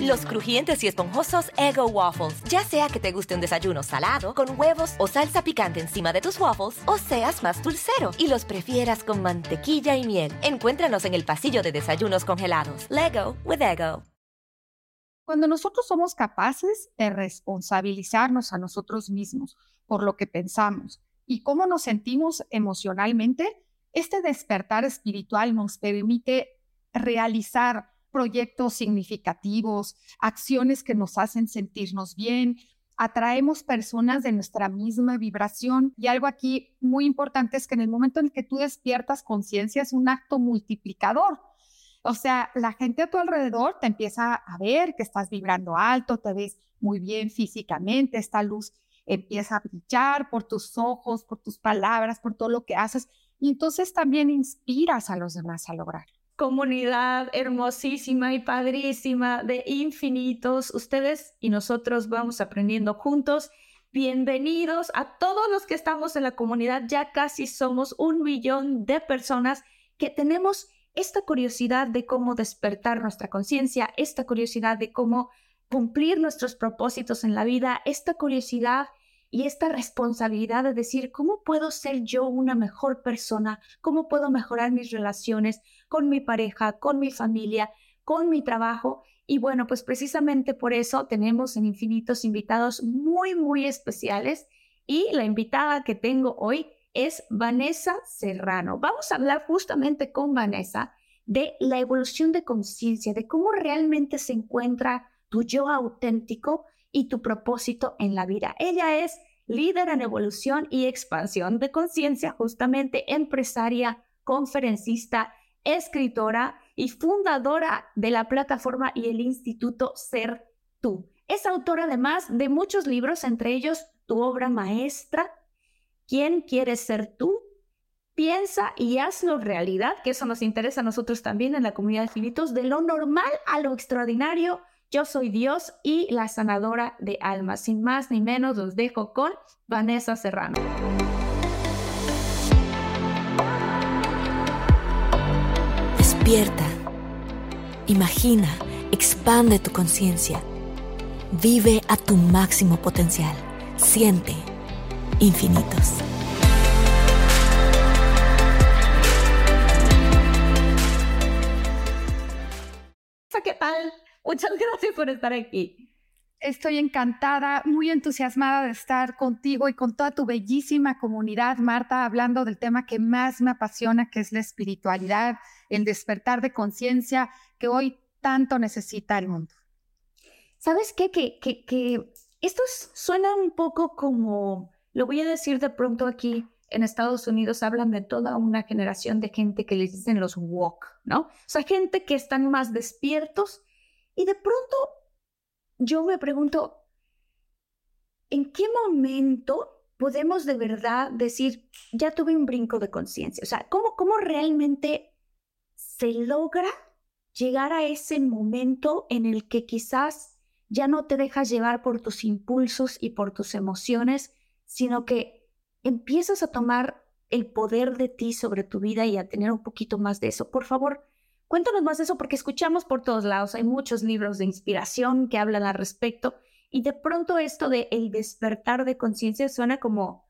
Los crujientes y esponjosos Ego Waffles. Ya sea que te guste un desayuno salado, con huevos o salsa picante encima de tus waffles, o seas más dulcero y los prefieras con mantequilla y miel. Encuéntranos en el pasillo de desayunos congelados. Lego with Ego. Cuando nosotros somos capaces de responsabilizarnos a nosotros mismos por lo que pensamos y cómo nos sentimos emocionalmente, este despertar espiritual nos permite realizar proyectos significativos, acciones que nos hacen sentirnos bien, atraemos personas de nuestra misma vibración. Y algo aquí muy importante es que en el momento en que tú despiertas conciencia es un acto multiplicador. O sea, la gente a tu alrededor te empieza a ver que estás vibrando alto, te ves muy bien físicamente, esta luz empieza a brillar por tus ojos, por tus palabras, por todo lo que haces. Y entonces también inspiras a los demás a lograr comunidad hermosísima y padrísima de infinitos. Ustedes y nosotros vamos aprendiendo juntos. Bienvenidos a todos los que estamos en la comunidad. Ya casi somos un millón de personas que tenemos esta curiosidad de cómo despertar nuestra conciencia, esta curiosidad de cómo cumplir nuestros propósitos en la vida, esta curiosidad y esta responsabilidad de decir, ¿cómo puedo ser yo una mejor persona? ¿Cómo puedo mejorar mis relaciones con mi pareja, con mi familia, con mi trabajo? Y bueno, pues precisamente por eso tenemos en Infinitos invitados muy, muy especiales. Y la invitada que tengo hoy es Vanessa Serrano. Vamos a hablar justamente con Vanessa de la evolución de conciencia, de cómo realmente se encuentra tu yo auténtico y tu propósito en la vida. Ella es líder en evolución y expansión de conciencia, justamente empresaria, conferencista, escritora y fundadora de la plataforma y el Instituto Ser Tú. Es autora además de muchos libros, entre ellos tu obra maestra, ¿Quién quieres ser tú? Piensa y hazlo realidad, que eso nos interesa a nosotros también en la comunidad de finitos, de lo normal a lo extraordinario, yo soy Dios y la sanadora de almas. Sin más ni menos, los dejo con Vanessa Serrano. Despierta. Imagina, expande tu conciencia. Vive a tu máximo potencial. Siente infinitos. ¿Qué tal? Muchas gracias por estar aquí. Estoy encantada, muy entusiasmada de estar contigo y con toda tu bellísima comunidad, Marta, hablando del tema que más me apasiona, que es la espiritualidad, el despertar de conciencia que hoy tanto necesita el mundo. ¿Sabes qué? Que, que, que esto suena un poco como, lo voy a decir de pronto aquí, en Estados Unidos hablan de toda una generación de gente que les dicen los walk, ¿no? O sea, gente que están más despiertos y de pronto yo me pregunto, ¿en qué momento podemos de verdad decir, ya tuve un brinco de conciencia? O sea, ¿cómo, ¿cómo realmente se logra llegar a ese momento en el que quizás ya no te dejas llevar por tus impulsos y por tus emociones, sino que empiezas a tomar el poder de ti sobre tu vida y a tener un poquito más de eso? Por favor, Cuéntanos más de eso porque escuchamos por todos lados, hay muchos libros de inspiración que hablan al respecto y de pronto esto de el despertar de conciencia suena como,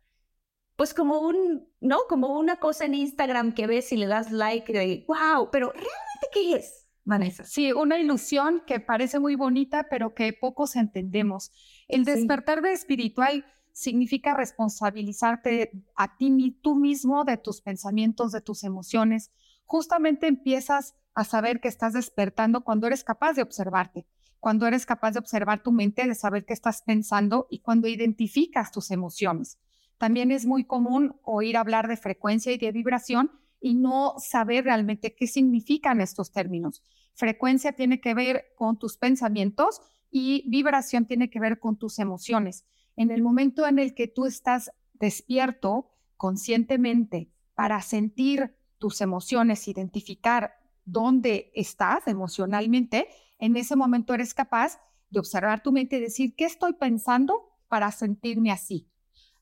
pues como un, ¿no? Como una cosa en Instagram que ves y le das like de, wow, pero ¿realmente qué es? Vanessa. Sí, una ilusión que parece muy bonita, pero que pocos entendemos. El despertar de espiritual significa responsabilizarte a ti, tú mismo de tus pensamientos, de tus emociones. Justamente empiezas a saber que estás despertando cuando eres capaz de observarte, cuando eres capaz de observar tu mente, de saber qué estás pensando y cuando identificas tus emociones. También es muy común oír hablar de frecuencia y de vibración y no saber realmente qué significan estos términos. frecuencia tiene que ver con tus pensamientos y vibración tiene que ver con tus emociones. En el momento en el que tú estás despierto conscientemente para sentir tus emociones, identificar dónde estás emocionalmente, en ese momento eres capaz de observar tu mente y decir, ¿qué estoy pensando para sentirme así?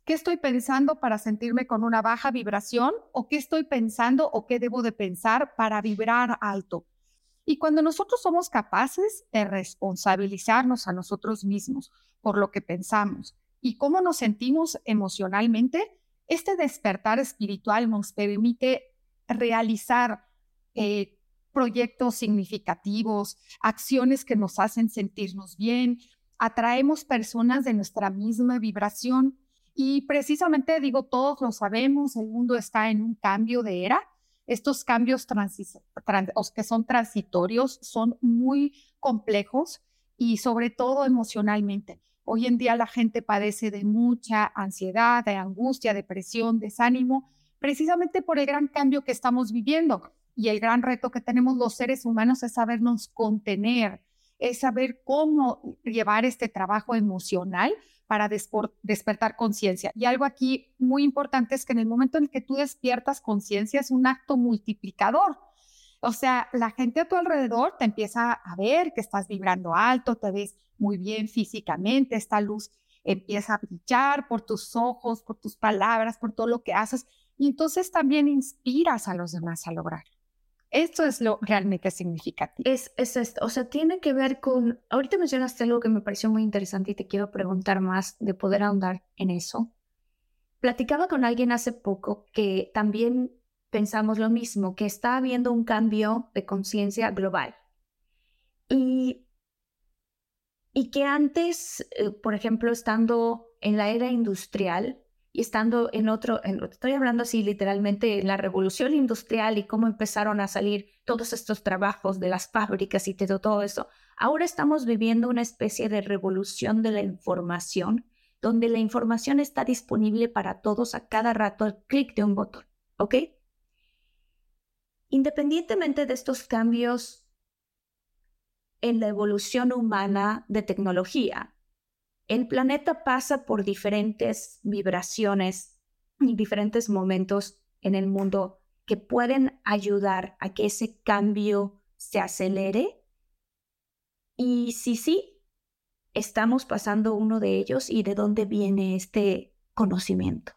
¿Qué estoy pensando para sentirme con una baja vibración? ¿O qué estoy pensando o qué debo de pensar para vibrar alto? Y cuando nosotros somos capaces de responsabilizarnos a nosotros mismos por lo que pensamos y cómo nos sentimos emocionalmente, este despertar espiritual nos permite realizar eh, proyectos significativos, acciones que nos hacen sentirnos bien, atraemos personas de nuestra misma vibración y precisamente digo, todos lo sabemos, el mundo está en un cambio de era. Estos cambios que son transitorios son muy complejos y sobre todo emocionalmente. Hoy en día la gente padece de mucha ansiedad, de angustia, depresión, desánimo, precisamente por el gran cambio que estamos viviendo. Y el gran reto que tenemos los seres humanos es sabernos contener, es saber cómo llevar este trabajo emocional para despertar conciencia. Y algo aquí muy importante es que en el momento en que tú despiertas conciencia es un acto multiplicador. O sea, la gente a tu alrededor te empieza a ver que estás vibrando alto, te ves muy bien físicamente, esta luz empieza a brillar por tus ojos, por tus palabras, por todo lo que haces. Y entonces también inspiras a los demás a lograr. Esto es lo realmente significativo. Es, es esto, o sea, tiene que ver con, ahorita mencionaste algo que me pareció muy interesante y te quiero preguntar más de poder ahondar en eso. Platicaba con alguien hace poco que también pensamos lo mismo, que está habiendo un cambio de conciencia global. Y, y que antes, eh, por ejemplo, estando en la era industrial y estando en otro, estoy hablando así literalmente, en la revolución industrial y cómo empezaron a salir todos estos trabajos de las fábricas y todo, todo eso, ahora estamos viviendo una especie de revolución de la información, donde la información está disponible para todos a cada rato al clic de un botón, ¿ok? Independientemente de estos cambios en la evolución humana de tecnología, el planeta pasa por diferentes vibraciones y diferentes momentos en el mundo que pueden ayudar a que ese cambio se acelere. Y si sí, estamos pasando uno de ellos y de dónde viene este conocimiento.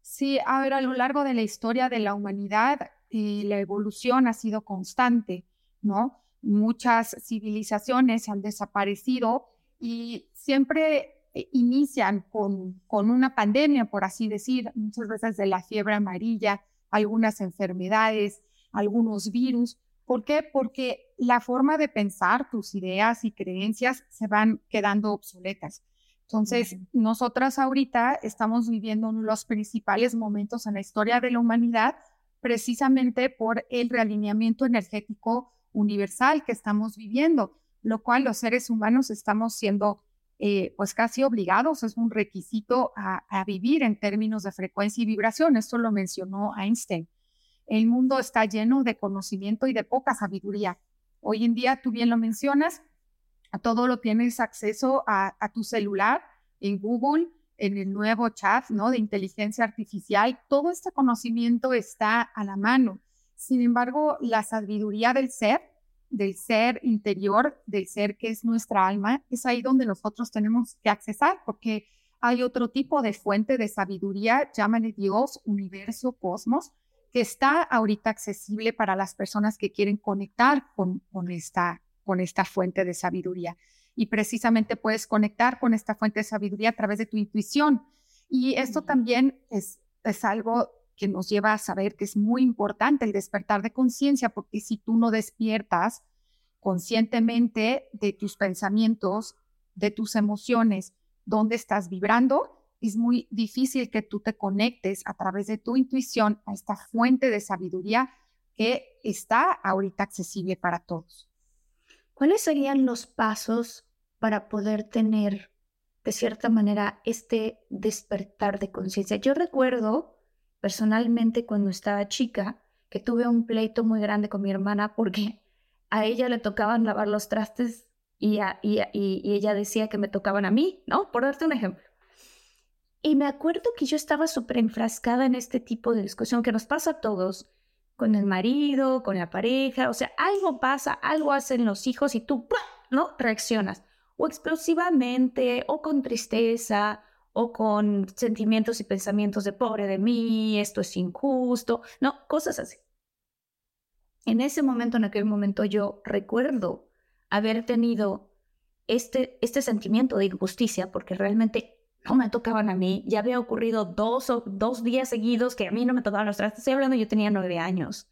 Sí, a ver, a lo largo de la historia de la humanidad, y la evolución ha sido constante, ¿no? Muchas civilizaciones han desaparecido y siempre eh, inician con, con una pandemia, por así decir, muchas veces de la fiebre amarilla, algunas enfermedades, algunos virus. ¿Por qué? Porque la forma de pensar, tus ideas y creencias se van quedando obsoletas. Entonces, nosotras ahorita estamos viviendo uno de los principales momentos en la historia de la humanidad precisamente por el realineamiento energético universal que estamos viviendo, lo cual los seres humanos estamos siendo eh, pues casi obligados, es un requisito a, vivir en términos de frecuencia y vibración. Esto lo mencionó Einstein. El mundo está lleno de conocimiento y de poca sabiduría. Hoy en día, tú bien lo mencionas, a todo lo tienes acceso a, a tu celular, en Google, en el nuevo chat, ¿no? De inteligencia artificial, todo este conocimiento está a la mano. Sin embargo, la sabiduría del ser, del ser interior, del ser que es nuestra alma, es ahí donde nosotros tenemos que accesar, porque hay otro tipo de fuente de sabiduría, llámale Dios, universo, cosmos, que está ahorita accesible para las personas que quieren conectar con, con, esta, con esta fuente de sabiduría y precisamente puedes conectar con esta fuente de sabiduría a través de tu intuición. Y esto también es, es algo que nos lleva a saber que es muy importante el despertar de conciencia, porque si tú no despiertas conscientemente de tus pensamientos, de tus emociones, dónde estás vibrando, es muy difícil que tú te conectes a través de tu intuición a esta fuente de sabiduría que está ahorita accesible para todos. ¿Cuáles serían los pasos para poder tener de cierta manera este despertar de conciencia. Yo recuerdo personalmente cuando estaba chica que tuve un pleito muy grande con mi hermana porque a ella le tocaban lavar los trastes y, y, ella decía que me tocaban a mí, ¿no? Por darte un ejemplo. Y me acuerdo que yo estaba súper enfrascada en este tipo de discusión que nos pasa a todos, con el marido, con la pareja, o sea, algo pasa, algo hacen los hijos y tú, ¿no? Reaccionas, o explosivamente, o con tristeza, o con sentimientos y pensamientos de pobre de mí, esto es injusto, no, cosas así. En ese momento, en aquel momento, yo recuerdo haber tenido este, este sentimiento de injusticia porque realmente no me tocaban a mí. Ya había ocurrido dos, dos días seguidos que a mí no me tocaban los trastes. Estoy hablando, yo tenía nueve años.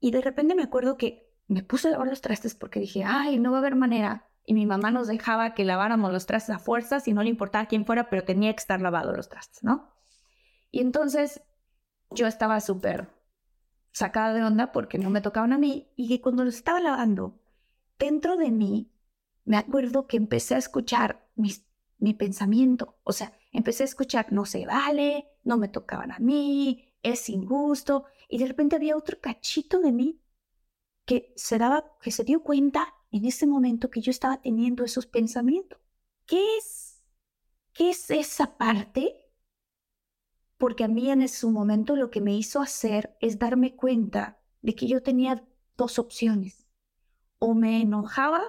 Y de repente me acuerdo que me puse a lavar los trastes porque dije, ay, no va a haber manera. Y mi mamá nos dejaba que laváramos los trastes a fuerzas y no le importaba quién fuera, pero tenía que estar lavado los trastes, ¿no? Y entonces yo estaba súper sacada de onda porque no me tocaban a mí y que cuando los estaba lavando, dentro de mí, me acuerdo que empecé a escuchar mis, mi pensamiento, o sea, empecé a escuchar, no se vale, no me tocaban a mí, es injusto, y de repente había otro cachito de mí que se daba, que se dio cuenta en ese momento que yo estaba teniendo esos pensamientos. ¿Qué es? ¿Qué es esa parte? Porque a mí en ese momento lo que me hizo hacer es darme cuenta de que yo tenía dos opciones. O me enojaba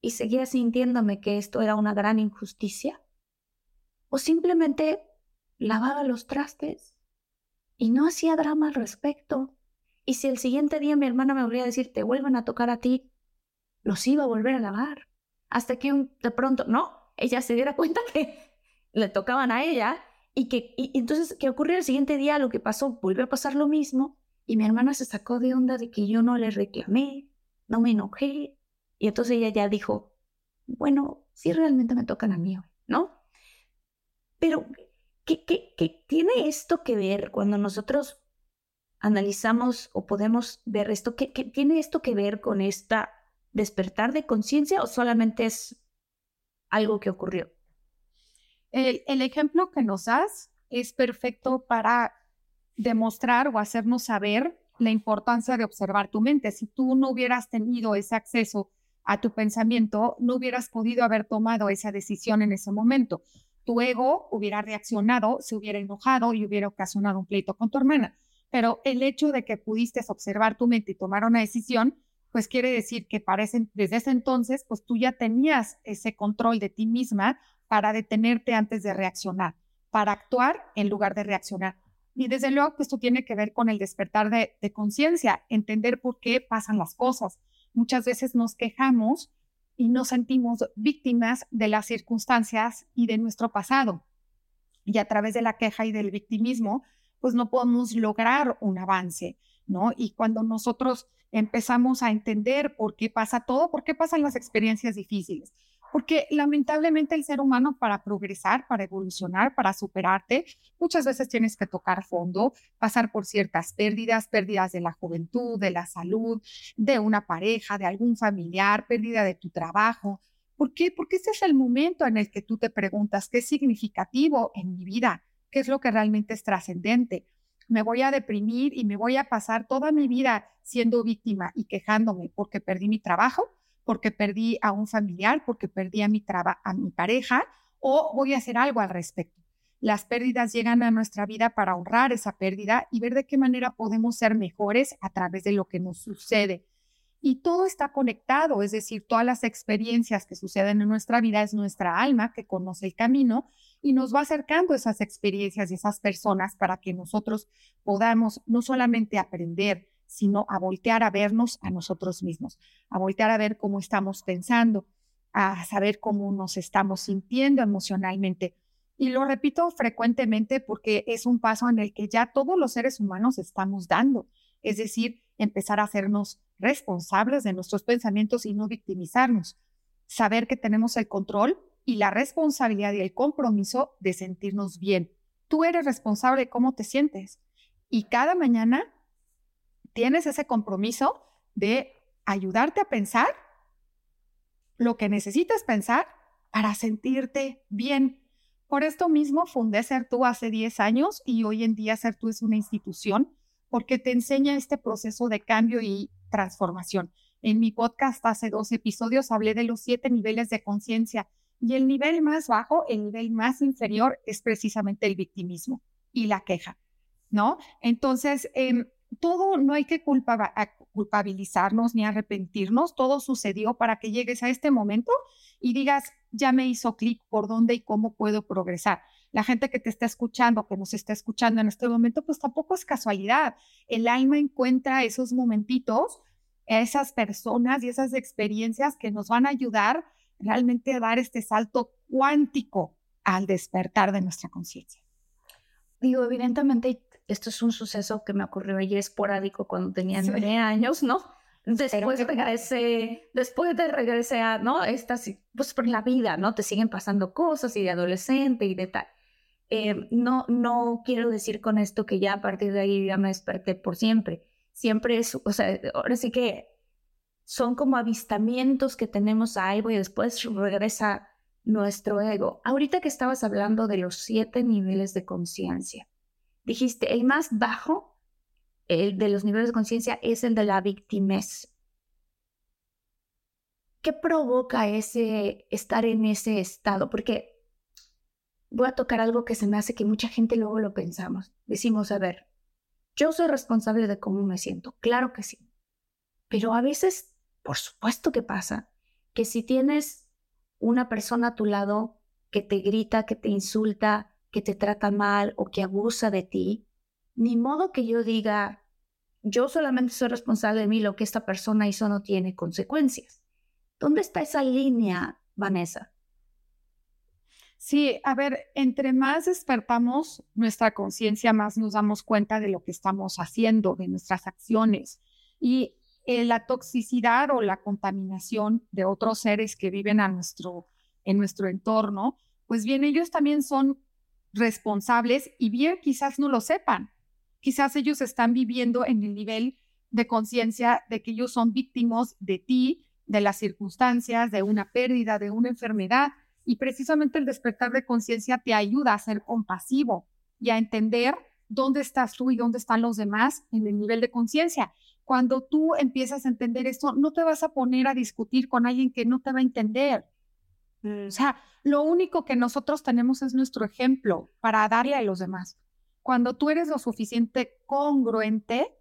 y seguía sintiéndome que esto era una gran injusticia, o simplemente lavaba los trastes y no hacía drama al respecto. Y si el siguiente día mi hermana me volvía a decir, te vuelven a tocar a ti, los iba a volver a lavar. Hasta que de pronto, no, ella se diera cuenta que le tocaban a ella y que y entonces que ocurrió el siguiente día lo que pasó, volvió a pasar lo mismo y mi hermana se sacó de onda de que yo no le reclamé, no me enojé y entonces ella ya dijo, bueno, sí realmente me tocan a mí ¿no? Pero ¿qué, qué, qué tiene esto que ver cuando nosotros analizamos o podemos ver esto? ¿Qué, qué tiene esto que ver con esta despertar de conciencia o solamente es algo que ocurrió? El, ejemplo que nos das es perfecto para demostrar o hacernos saber la importancia de observar tu mente. Si tú no hubieras tenido ese acceso a tu pensamiento, no hubieras podido haber tomado esa decisión en ese momento. Tu ego hubiera reaccionado, se hubiera enojado y hubiera ocasionado un pleito con tu hermana. Pero el hecho de que pudiste observar tu mente y tomar una decisión, pues quiere decir que parece, desde ese entonces, pues tú ya tenías ese control de ti misma para detenerte antes de reaccionar, para actuar en lugar de reaccionar. Y desde luego que esto tiene que ver con el despertar de, de conciencia, entender por qué pasan las cosas. Muchas veces nos quejamos y nos sentimos víctimas de las circunstancias y de nuestro pasado. Y a través de la queja y del victimismo, pues no podemos lograr un avance, Y cuando nosotros empezamos a entender por qué pasa todo, por qué pasan las experiencias difíciles. Porque lamentablemente el ser humano para progresar, para evolucionar, para superarte, muchas veces tienes que tocar fondo, pasar por ciertas pérdidas, pérdidas de la juventud, de la salud, de una pareja, de algún familiar, pérdida de tu trabajo. ¿Por qué? Porque ese es el momento en el que tú te preguntas qué es significativo en mi vida, qué es lo que realmente es trascendente me voy a deprimir y me voy a pasar toda mi vida siendo víctima y quejándome porque perdí mi trabajo, porque perdí a un familiar, porque perdí a mi, a mi pareja, o voy a hacer algo al respecto. Las pérdidas llegan a nuestra vida para honrar esa pérdida y ver de qué manera podemos ser mejores a través de lo que nos sucede. Y todo está conectado, es decir, todas las experiencias que suceden en nuestra vida es nuestra alma que conoce el camino y nos va acercando esas experiencias y esas personas para que nosotros podamos no solamente aprender, sino a voltear a vernos a nosotros mismos, a voltear a ver cómo estamos pensando, a saber cómo nos estamos sintiendo emocionalmente. Y lo repito frecuentemente porque es un paso en el que ya todos los seres humanos estamos dando, es decir, empezar a hacernos responsables de nuestros pensamientos y no victimizarnos, saber que tenemos el control y la responsabilidad y el compromiso de sentirnos bien. Tú eres responsable de cómo te sientes y cada mañana tienes ese compromiso de ayudarte a pensar lo que necesitas pensar para sentirte bien. Por esto mismo fundé Ser Tú hace 10 años y hoy en día Ser Tú es una institución porque te enseña este proceso de cambio y transformación. En mi podcast hace dos episodios hablé de los siete niveles de conciencia y el nivel más bajo, el nivel más inferior es precisamente el victimismo y la queja, ¿no? Entonces, em, todo no hay que culpabilizarnos ni arrepentirnos, todo sucedió para que llegues a este momento y digas, ya me hizo clic por dónde y cómo puedo progresar. La gente que te está escuchando, que nos está escuchando en este momento, pues tampoco es casualidad. El alma encuentra esos momentitos, esas personas y esas experiencias que nos van a ayudar realmente dar este salto cuántico al despertar de nuestra conciencia. Digo, evidentemente esto es un suceso que me ocurrió ayer esporádico cuando tenía nueve años, ¿no? Después regresé, después de regresé a, ¿no? Estas, pues por la vida, ¿no? Te siguen pasando cosas y de adolescente y de tal. Eh, no, no quiero decir con esto que ya a partir de ahí ya me desperté por siempre. Siempre es, o sea, ahora sí que son como avistamientos que tenemos a algo y después regresa nuestro ego. Ahorita que estabas hablando de los siete niveles de conciencia, dijiste, el más bajo el de los niveles de conciencia es el de la victimez. ¿Qué provoca ese estar en ese estado? Porque voy a tocar algo que se me hace que mucha gente luego lo pensamos. Decimos, a ver, yo soy responsable de cómo me siento. Claro que sí. Pero a veces por supuesto que pasa, que si tienes una persona a tu lado que te grita, que te insulta, que te trata mal o que abusa de ti, ni modo que yo diga, yo solamente soy responsable de mí, lo que esta persona hizo no tiene consecuencias. ¿Dónde está esa línea, Vanessa? Sí, a ver, entre más despertamos nuestra conciencia, más nos damos cuenta de lo que estamos haciendo, de nuestras acciones. Y eh, la toxicidad o la contaminación de otros seres que viven a nuestro, en nuestro entorno, pues bien, ellos también son responsables y bien quizás no lo sepan. Quizás ellos están viviendo en el nivel de conciencia de que ellos son víctimas de ti, de las circunstancias, de una pérdida, de una enfermedad. Y precisamente el despertar de conciencia te ayuda a ser compasivo y a entender dónde estás tú y dónde están los demás en el nivel de conciencia cuando tú empiezas a entender esto, no te vas a poner a discutir con alguien que no te va a entender. O mm. sea, lo único que nosotros tenemos es nuestro ejemplo para darle a los demás. Cuando tú eres lo suficiente congruente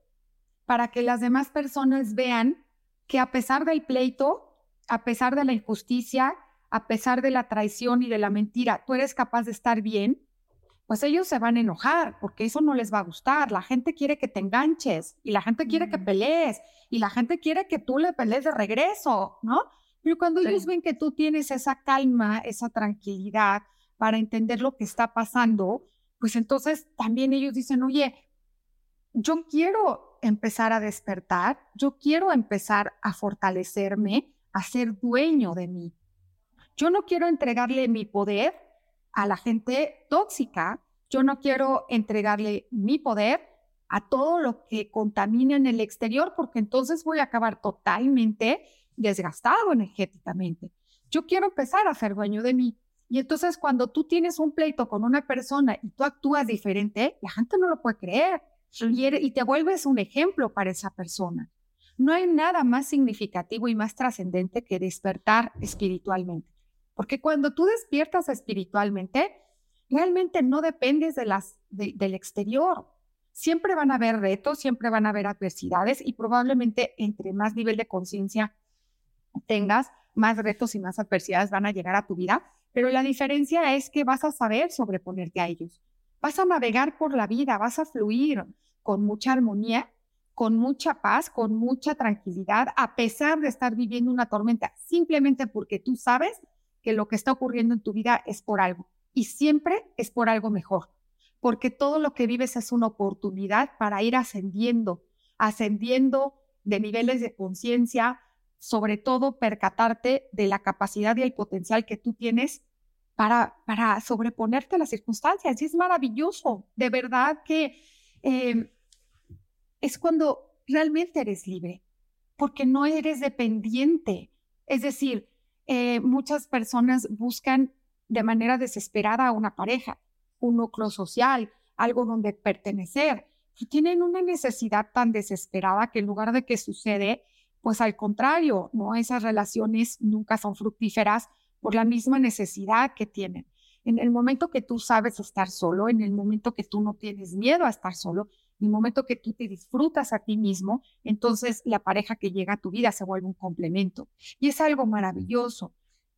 para que las demás personas vean que a pesar del pleito, a pesar de la injusticia, a pesar de la traición y de la mentira, tú eres capaz de estar bien, pues ellos se van a enojar porque eso no les va a gustar. La gente quiere que te enganches y la gente quiere que pelees y la gente quiere que tú le pelees de regreso, ¿no? Pero cuando ellos ven que tú tienes esa calma, esa tranquilidad para entender lo que está pasando, pues entonces también ellos dicen, oye, yo quiero empezar a despertar, yo quiero empezar a fortalecerme, a ser dueño de mí. Yo no quiero entregarle mi poder a la gente tóxica. Yo no quiero entregarle mi poder a todo lo que contamina en el exterior, porque entonces voy a acabar totalmente desgastado energéticamente. Yo quiero empezar a ser dueño de mí. Y entonces cuando tú tienes un pleito con una persona y tú actúas diferente, la gente no lo puede creer y te vuelves un ejemplo para esa persona. No hay nada más significativo y más trascendente que despertar espiritualmente. Porque cuando tú despiertas espiritualmente, realmente no dependes de las, del exterior. Siempre van a haber retos, siempre van a haber adversidades y probablemente entre más nivel de conciencia tengas, más retos y más adversidades van a llegar a tu vida. Pero la diferencia es que vas a saber sobreponerte a ellos. Vas a navegar por la vida, vas a fluir con mucha armonía, con mucha paz, con mucha tranquilidad, a pesar de estar viviendo una tormenta, simplemente porque tú sabes que lo que está ocurriendo en tu vida es por algo y siempre es por algo mejor, porque todo lo que vives es una oportunidad para ir ascendiendo, ascendiendo de niveles de conciencia, sobre todo percatarte de la capacidad y el potencial que tú tienes para, para sobreponerte a las circunstancias. Y es maravilloso, de verdad que eh, es cuando realmente eres libre, porque no eres dependiente. Es decir, eh, muchas personas buscan de manera desesperada a una pareja, un núcleo social, algo donde pertenecer. Tienen una necesidad tan desesperada que en lugar de que sucede, pues al contrario, ¿no? Esas relaciones nunca son fructíferas por la misma necesidad que tienen. En el momento que tú sabes estar solo, en el momento que tú no tienes miedo a estar solo, en el momento que tú te disfrutas a ti mismo, entonces la pareja que llega a tu vida se vuelve un complemento. Y es algo maravilloso.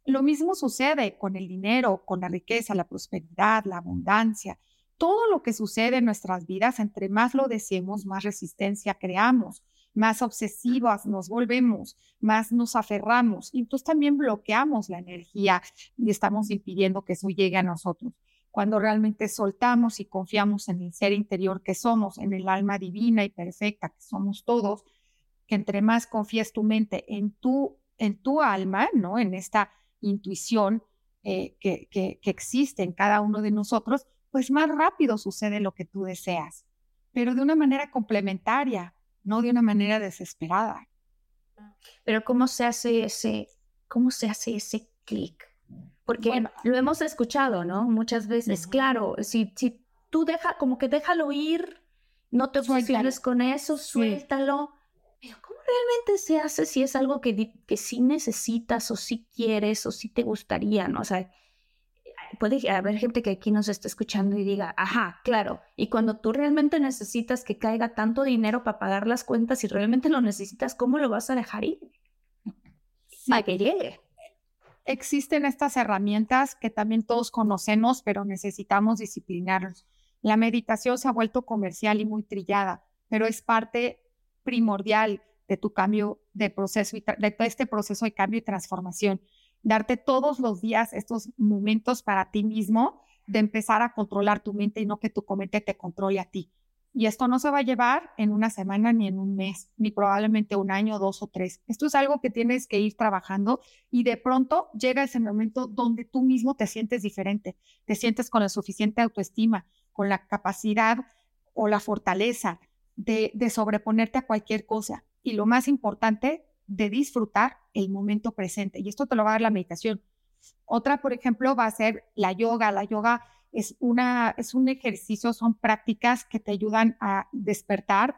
Lo mismo sucede con el dinero, con la riqueza, la prosperidad, la abundancia. Todo lo que sucede en nuestras vidas, entre más lo deseemos, más resistencia creamos más obsesivas nos volvemos, más nos aferramos y entonces también bloqueamos la energía y estamos impidiendo que eso llegue a nosotros. Cuando realmente soltamos y confiamos en el ser interior que somos, en el alma divina y perfecta que somos todos, que entre más confías tu mente en tu, en tu alma, ¿no? En esta intuición eh, que, que, que existe en cada uno de nosotros, pues más rápido sucede lo que tú deseas, pero de una manera complementaria, no de una manera desesperada. Pero ¿cómo se hace ese, cómo se hace ese clic? Porque lo hemos escuchado, ¿no? Muchas veces, claro, si, si tú deja, como que déjalo ir, no te obsesiones con eso, suéltalo. Pero ¿cómo realmente se hace si es algo que, que sí necesitas o sí quieres o sí te gustaría, ¿no? O sea, puede haber gente que aquí nos está escuchando y diga, ajá, claro, y cuando tú realmente necesitas que caiga tanto dinero para pagar las cuentas y realmente lo necesitas, ¿cómo lo vas a dejar ir? Para que llegue. Existen estas herramientas que también todos conocemos, pero necesitamos disciplinarnos. La meditación se ha vuelto comercial y muy trillada, pero es parte primordial de tu cambio de proceso y de todo este proceso de cambio y transformación darte todos los días estos momentos para ti mismo de empezar a controlar tu mente y no que tu mente te controle a ti. Y esto no se va a llevar en una semana ni en un mes, ni probablemente un año, dos o tres. Esto es algo que tienes que ir trabajando y de pronto llega ese momento donde tú mismo te sientes diferente, te sientes con la suficiente autoestima, con la capacidad o la fortaleza de, sobreponerte a cualquier cosa. Y lo más importante, de disfrutar el momento presente. Y esto te lo va a dar la meditación. Otra, por ejemplo, va a ser la yoga. La yoga es, una, es un ejercicio, son prácticas que te ayudan a despertar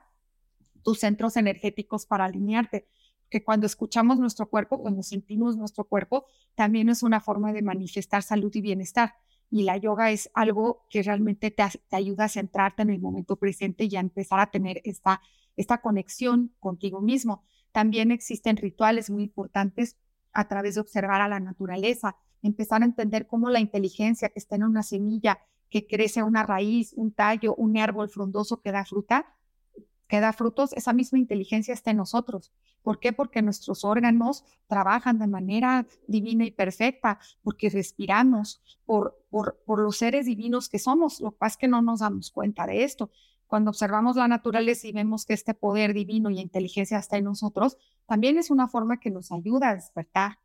tus centros energéticos para alinearte. Que cuando escuchamos nuestro cuerpo, cuando sentimos nuestro cuerpo, también es una forma de manifestar salud y bienestar. Y la yoga es algo que realmente te, te ayuda a centrarte en el momento presente y a empezar a tener esta, esta conexión contigo mismo. También existen rituales muy importantes a través de observar a la naturaleza, empezar a entender cómo la inteligencia que está en una semilla, que crece una raíz, un tallo, un árbol frondoso que da fruta, que da frutos, esa misma inteligencia está en nosotros. ¿Por qué? Porque nuestros órganos trabajan de manera divina y perfecta, porque respiramos por, por, por los seres divinos que somos. Lo que pasa es que no nos damos cuenta de esto. Cuando observamos la naturaleza y vemos que este poder divino y inteligencia está en nosotros, también es una forma que nos ayuda a despertar.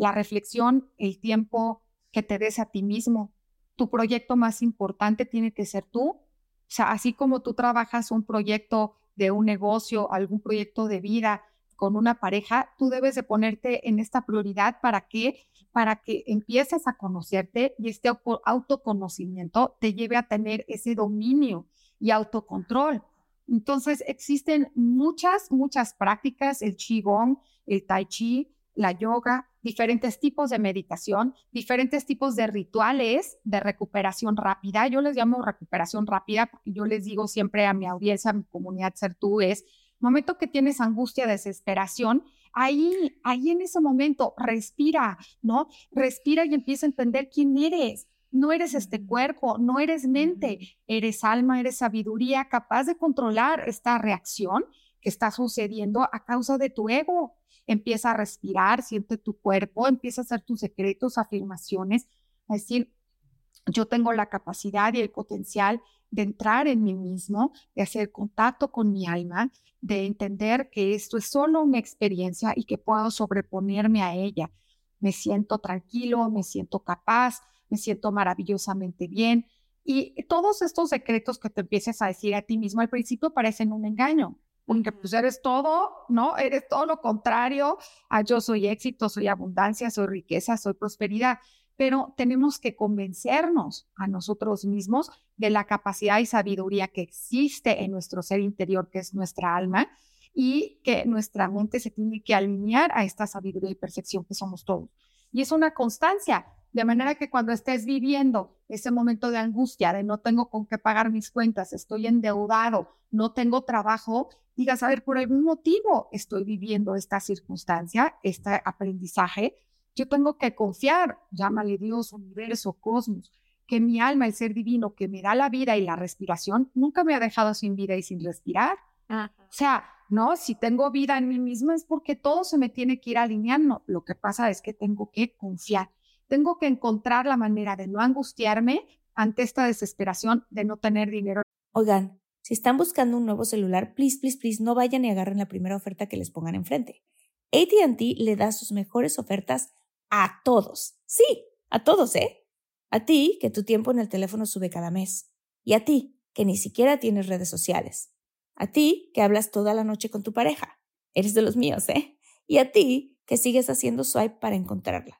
La reflexión, el tiempo que te des a ti mismo. Tu proyecto más importante tiene que ser tú. O sea, así como tú trabajas un proyecto de un negocio, algún proyecto de vida con una pareja, tú debes de ponerte en esta prioridad para que para que empieces a conocerte y este autoconocimiento te lleve a tener ese dominio y autocontrol. Entonces, existen muchas, muchas prácticas, el Qigong, el Tai Chi, la yoga, diferentes tipos de meditación, diferentes tipos de rituales de recuperación rápida. Yo les llamo recuperación rápida porque yo les digo siempre a mi audiencia, a mi comunidad Ser Tú, es momento que tienes angustia, desesperación, ahí, ahí en ese momento respira, ¿no? Respira y empieza a entender quién eres. No eres este cuerpo, no eres mente, eres alma, eres sabiduría capaz de controlar esta reacción que está sucediendo a causa de tu ego. Empieza a respirar, siente tu cuerpo, empieza a hacer tus secretos, afirmaciones, a decir, yo tengo la capacidad y el potencial de entrar en mí mismo, de hacer contacto con mi alma, de entender que esto es solo una experiencia y que puedo sobreponerme a ella. Me siento tranquilo, me siento capaz, me siento maravillosamente bien. Y todos estos secretos que te empieces a decir a ti mismo al principio parecen un engaño, porque pues eres todo, ¿no? Eres todo lo contrario a yo soy éxito, soy abundancia, soy riqueza, soy prosperidad. Pero tenemos que convencernos a nosotros mismos de la capacidad y sabiduría que existe en nuestro ser interior, que es nuestra alma, y que nuestra mente se tiene que alinear a esta sabiduría y perfección que somos todos. Y es una constancia, de manera que cuando estés viviendo ese momento de angustia, de no tengo con qué pagar mis cuentas, estoy endeudado, no tengo trabajo, digas, a ver, por algún motivo estoy viviendo esta circunstancia, este aprendizaje, yo tengo que confiar, llámale Dios, universo, cosmos, que mi alma, el ser divino que me da la vida y la respiración, nunca me ha dejado sin vida y sin respirar. O sea, no, si tengo vida en mí misma es porque todo se me tiene que ir alineando. Lo que pasa es que tengo que confiar. Tengo que encontrar la manera de no angustiarme ante esta desesperación de no tener dinero. Oigan, si están buscando un nuevo celular, please, please, please, no vayan y agarren la primera oferta que les pongan enfrente. ATT le da sus mejores ofertas a todos. Sí, a todos, ¿eh? A ti, que tu tiempo en el teléfono sube cada mes. Y a ti, que ni siquiera tienes redes sociales. A ti, que hablas toda la noche con tu pareja. Eres de los míos, ¿eh? Y a ti, que sigues haciendo swipe para encontrarla.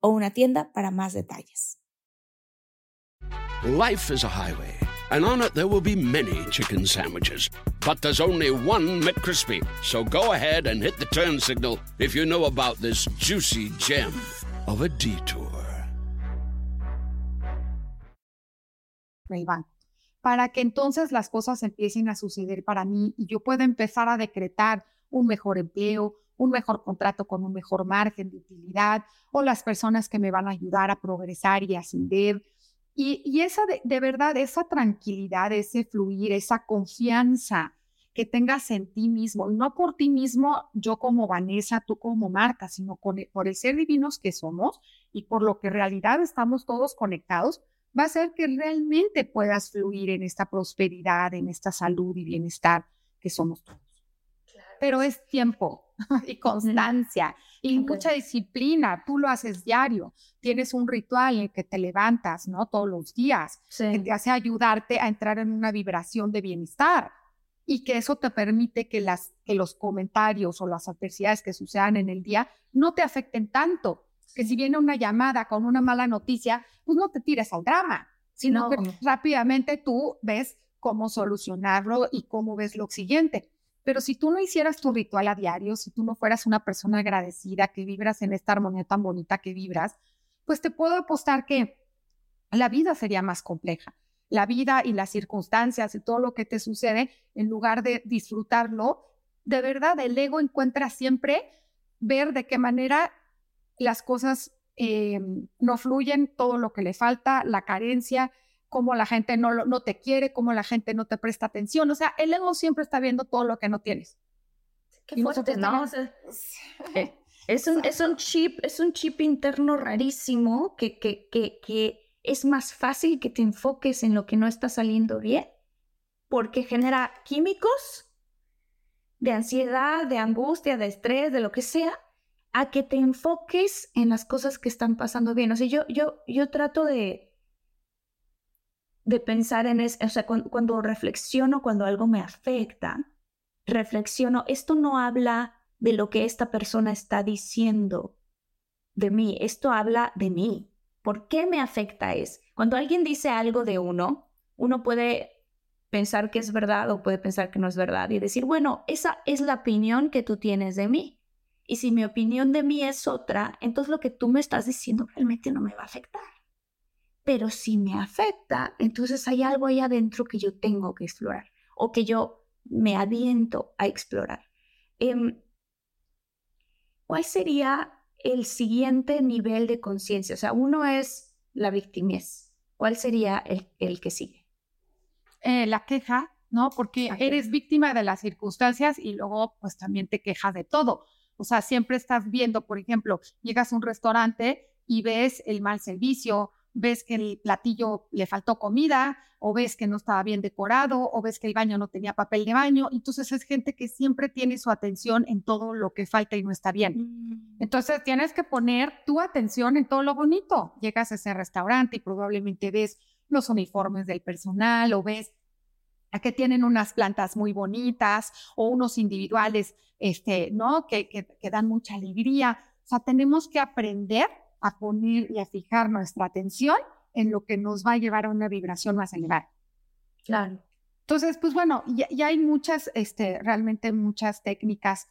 o una tienda para más detalles. Life is a highway, and on it there will be many chicken sandwiches. But there's only one McCrispy. So go ahead and hit the turn signal if you know about this juicy gem of a detour. para que entonces las cosas empiecen a suceder para mí y yo pueda empezar a decretar un mejor empleo, un mejor contrato con un mejor margen de utilidad o las personas que me van a ayudar a progresar y ascender. Y, y esa de, verdad, esa tranquilidad, ese fluir, esa confianza que tengas en ti mismo, no por ti mismo, yo como Vanessa, tú como Marta, sino por el ser divinos que somos y por lo que en realidad estamos todos conectados, va a hacer que realmente puedas fluir en esta prosperidad, en esta salud y bienestar que somos todos. Pero es tiempo y constancia y mucha disciplina. Tú lo haces diario. Tienes un ritual en el que te levantas, ¿no? Todos los días, que te hace ayudarte a entrar en una vibración de bienestar y que eso te permite que, las, que los comentarios o las adversidades que sucedan en el día no te afecten tanto que si viene una llamada con una mala noticia, pues no te tires al drama, sino que rápidamente tú ves cómo solucionarlo y cómo ves lo siguiente. Pero si tú no hicieras tu ritual a diario, si tú no fueras una persona agradecida, que vibras en esta armonía tan bonita que vibras, pues te puedo apostar que la vida sería más compleja. La vida y las circunstancias y todo lo que te sucede, en lugar de disfrutarlo, de verdad el ego encuentra siempre ver de qué manera las cosas eh, no fluyen, todo lo que le falta, la carencia, cómo la gente no, no te quiere, cómo la gente no te presta atención. O sea, el ego siempre está viendo todo lo que no tienes. Qué fuerte, ¿no? Eh, es, un, es, un, chip, es un chip interno rarísimo que, que, que, que es más fácil que te enfoques en lo que no está saliendo bien, porque genera químicos de ansiedad, de angustia, de estrés, de lo que sea, a que te enfoques en las cosas que están pasando bien. O sea, yo, yo, yo trato de, de pensar en eso, o sea, cuando, reflexiono, cuando algo me afecta, reflexiono, esto no habla de lo que esta persona está diciendo de mí, esto habla de mí. ¿Por qué me afecta es? Cuando alguien dice algo de uno, uno puede pensar que es verdad o puede pensar que no es verdad y decir, bueno, esa es la opinión que tú tienes de mí. Y si mi opinión de mí es otra, entonces lo que tú me estás diciendo realmente no me va a afectar. Pero si me afecta, entonces hay algo ahí adentro que yo tengo que explorar o que yo me aviento a explorar. Em, ¿Cuál sería el siguiente nivel de conciencia? O sea, uno es la victimez. ¿Cuál sería el, el que sigue? Eh, la queja, ¿no? Porque eres víctima de las circunstancias y luego pues también te quejas de todo. O sea, siempre estás viendo, por ejemplo, llegas a un restaurante y ves el mal servicio, ves que el platillo le faltó comida, o ves que no estaba bien decorado, o ves que el baño no tenía papel de baño. Entonces es gente que siempre tiene su atención en todo lo que falta y no está bien. Mm. Entonces tienes que poner tu atención en todo lo bonito. Llegas a ese restaurante y probablemente ves los uniformes del personal o ves a que tienen unas plantas muy bonitas o unos individuales, este, ¿no? Que, que, que dan mucha alegría. O sea, tenemos que aprender a poner y a fijar nuestra atención en lo que nos va a llevar a una vibración más elevada. Claro. Entonces, pues bueno, ya, hay muchas, este, realmente muchas técnicas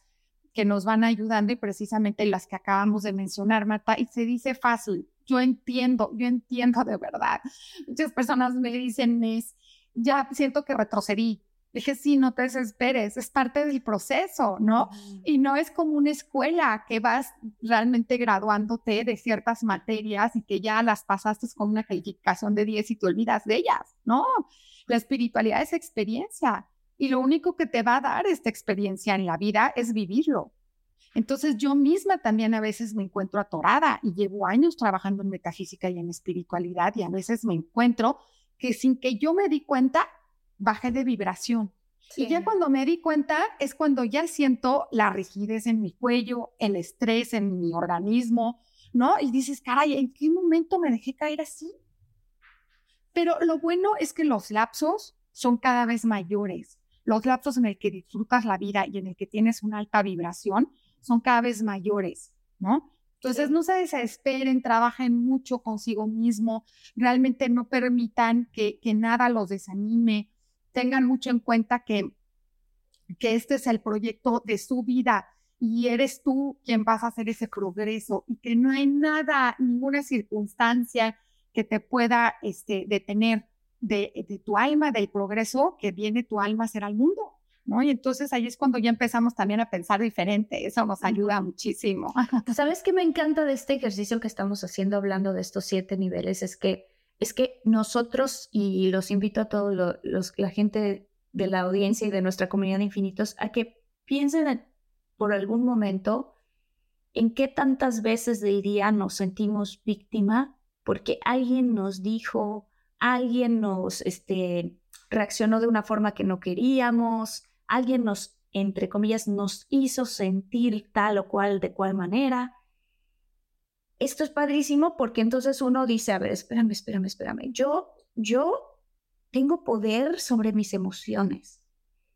que nos van ayudando y precisamente las que acabamos de mencionar, Marta, y se dice fácil. Yo entiendo, yo entiendo de verdad. Muchas personas me dicen, es, ya siento que retrocedí, Dije, sí, no te desesperes, es parte del proceso, ¿no? Y no es como una escuela que vas realmente graduándote de ciertas materias y que ya las pasaste con una calificación de 10 y te olvidas de ellas, ¿no? La espiritualidad es experiencia y lo único que te va a dar esta experiencia en la vida es vivirlo. Entonces yo misma también a veces me encuentro atorada y llevo años trabajando en metafísica y en espiritualidad y a veces me encuentro que sin que yo me di cuenta, bajé de vibración. Y ya cuando me di cuenta es cuando ya siento la rigidez en mi cuello, el estrés en mi organismo, ¿no? Y dices, caray, ¿en qué momento me dejé caer así? Pero lo bueno es que los lapsos son cada vez mayores. Los lapsos en el que disfrutas la vida y en el que tienes una alta vibración son cada vez mayores, ¿no? Entonces, no se desesperen, trabajen mucho consigo mismo, realmente no permitan que, que nada los desanime, tengan mucho en cuenta que, que este es el proyecto de su vida y eres tú quien vas a hacer ese progreso y que no hay nada, ninguna circunstancia que te pueda este, detener de, de tu alma, del progreso que viene tu alma a hacer al mundo. ¿No? Y entonces ahí es cuando ya empezamos también a pensar diferente, eso nos ayuda muchísimo. ¿Sabes qué me encanta de este ejercicio que estamos haciendo hablando de estos siete niveles? Es que es que nosotros, y los invito a todos los, la gente de la audiencia y de nuestra comunidad de infinitos, a que piensen por algún momento en qué tantas veces del día nos sentimos víctima porque alguien nos dijo, alguien nos este, reaccionó de una forma que no queríamos, alguien nos, entre comillas, nos hizo sentir tal o cual de cual manera esto es padrísimo porque entonces uno dice, a ver, espérame, espérame, espérame. Yo, yo tengo poder sobre mis emociones.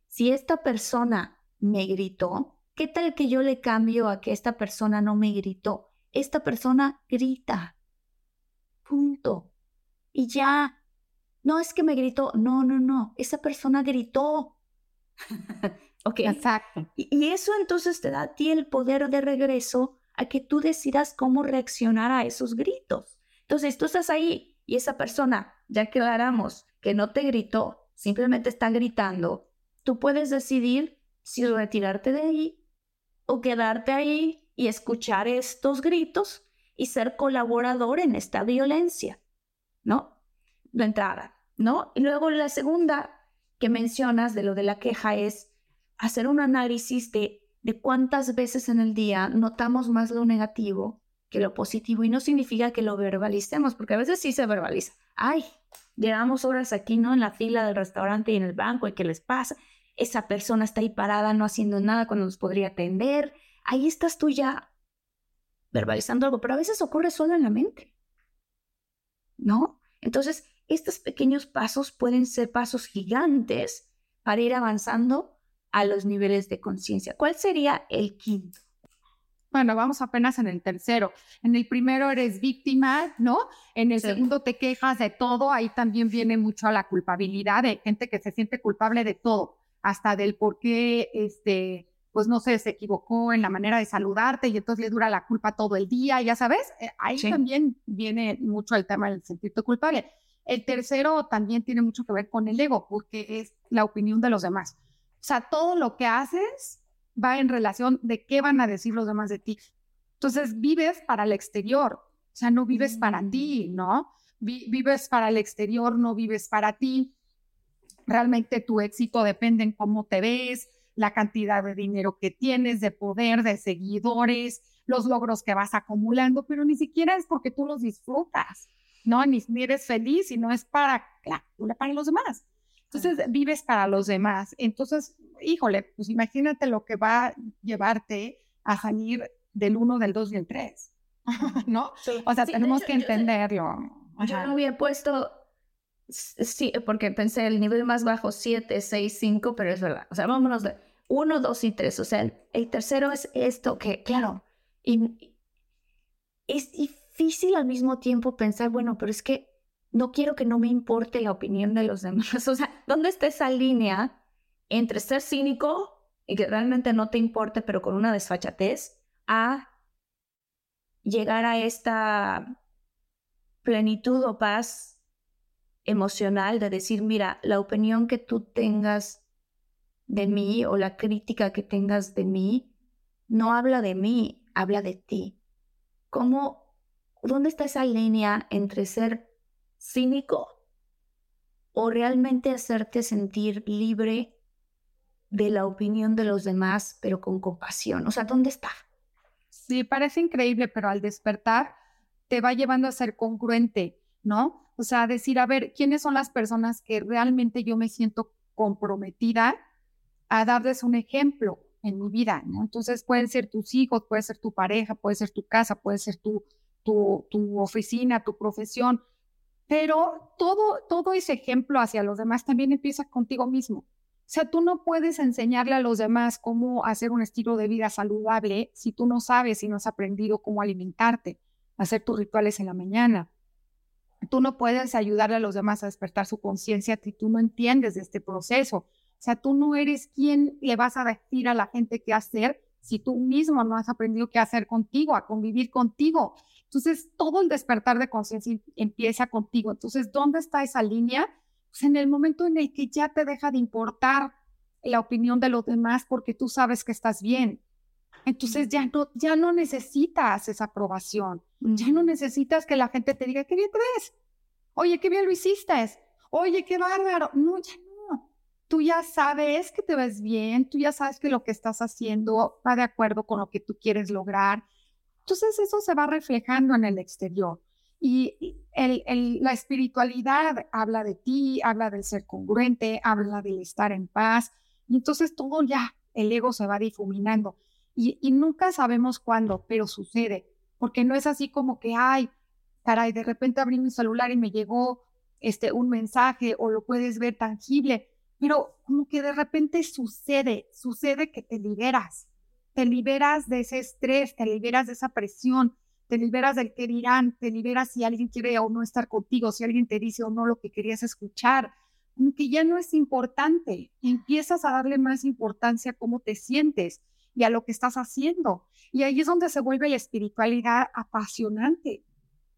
Si esta persona me gritó, ¿qué tal que yo le cambio a que esta persona no me gritó? Esta persona grita. Punto. Y ya. No es que me gritó. No, no, no. Esa persona gritó. ok. Exacto. y eso entonces te da a ti el poder de regreso a que tú decidas cómo reaccionar a esos gritos. Entonces, tú estás ahí y esa persona, ya aclaramos que no te gritó, simplemente está gritando, tú puedes decidir si retirarte de ahí o quedarte ahí y escuchar estos gritos y ser colaborador en esta violencia, ¿no? De entrada, ¿no? Y luego la segunda que mencionas de lo de la queja es hacer un análisis de de cuántas veces en el día notamos más lo negativo que lo positivo y no significa que lo verbalicemos, porque a veces sí se verbaliza. Ay, llevamos horas aquí, ¿no? En la fila del restaurante y en el banco, ¿y qué les pasa? Esa persona está ahí parada no haciendo nada cuando nos podría atender. Ahí estás tú ya verbalizando algo, pero a veces ocurre solo en la mente. ¿No? Entonces, estos pequeños pasos pueden ser pasos gigantes para ir avanzando a los niveles de conciencia. ¿Cuál sería el quinto? Bueno, vamos apenas en el tercero. En el primero eres víctima, ¿no? En el segundo te quejas de todo. Ahí también viene mucho a la culpabilidad de gente que se siente culpable de todo, hasta del por qué, este, pues no sé, se equivocó en la manera de saludarte y entonces le dura la culpa todo el día, ya sabes. Eh, ahí también viene mucho el tema del sentirte culpable. El tercero también tiene mucho que ver con el ego, porque es la opinión de los demás. O sea, todo lo que haces va en relación de qué van a decir los demás de ti. Entonces, vives para el exterior, o sea, no vives para ti, mm. ¿no? vives para el exterior, no vives para ti. Realmente tu éxito depende en cómo te ves, la cantidad de dinero que tienes, de poder, de seguidores, los logros que vas acumulando, pero ni siquiera es porque tú los disfrutas. ¿no? Ni, eres feliz y no es para, para los demás. Entonces vives para los demás. Entonces, híjole, pues imagínate lo que va a llevarte a salir del 1, del 2 y el 3. ¿No? O sea, tenemos que entenderlo. Yo no había puesto, sí, porque pensé el nivel más bajo 7, 6, 5, pero es verdad. O sea, vámonos de 1, 2 y 3. O sea, el, tercero es esto, que claro, y, es difícil al mismo tiempo pensar, bueno, pero es que no quiero que no me importe la opinión de los demás. O sea, ¿dónde está esa línea entre ser cínico y que realmente no te importe, pero con una desfachatez, a llegar a esta plenitud o paz emocional de decir, mira, la opinión que tú tengas de mí o la crítica que tengas de mí no habla de mí, habla de ti. ¿Cómo, dónde está esa línea entre ser cínico o realmente hacerte sentir libre de la opinión de los demás, pero con compasión? O sea, ¿dónde está? Sí, parece increíble, pero al despertar te va llevando a ser congruente, ¿no? O sea, decir, a ver, ¿quiénes son las personas que realmente yo me siento comprometida a darles un ejemplo en mi vida, ¿no? Entonces pueden ser tus hijos, puede ser tu pareja, puede ser tu casa, puede ser tu, tu, tu oficina, tu profesión, pero todo, todo ese ejemplo hacia los demás también empieza contigo mismo. O sea, tú no puedes enseñarle a los demás cómo hacer un estilo de vida saludable si tú no sabes y no has aprendido cómo alimentarte, hacer tus rituales en la mañana. Tú no puedes ayudarle a los demás a despertar su conciencia si tú no entiendes de este proceso. O sea, tú no eres quien le vas a decir a la gente qué hacer si tú mismo no has aprendido qué hacer contigo, a convivir contigo. Entonces, todo el despertar de conciencia empieza contigo. Entonces, ¿dónde está esa línea? Pues en el momento en el que ya te deja de importar la opinión de los demás porque tú sabes que estás bien. Entonces ya no, ya no necesitas esa aprobación, ya no necesitas que la gente te diga, qué bien te ves, oye, qué bien lo hiciste, oye, qué bárbaro. No, ya no. Tú ya sabes que te ves bien, tú ya sabes que lo que estás haciendo va de acuerdo con lo que tú quieres lograr. Entonces eso se va reflejando en el exterior. Y la espiritualidad habla de ti, habla del ser congruente, habla del estar en paz. Y entonces todo ya, el ego se va difuminando. Y, nunca sabemos cuándo, pero sucede. Porque no es así como que, ay, caray, de repente abrí mi celular y me llegó este, un mensaje o lo puedes ver tangible. Pero como que de repente sucede, sucede que te liberas. Te liberas de ese estrés, te liberas de esa presión, te liberas del que dirán, te liberas si alguien quiere o no estar contigo, si alguien te dice o no lo que querías escuchar, que ya no es importante, empiezas a darle más importancia a cómo te sientes y a lo que estás haciendo. Y ahí es donde se vuelve la espiritualidad apasionante.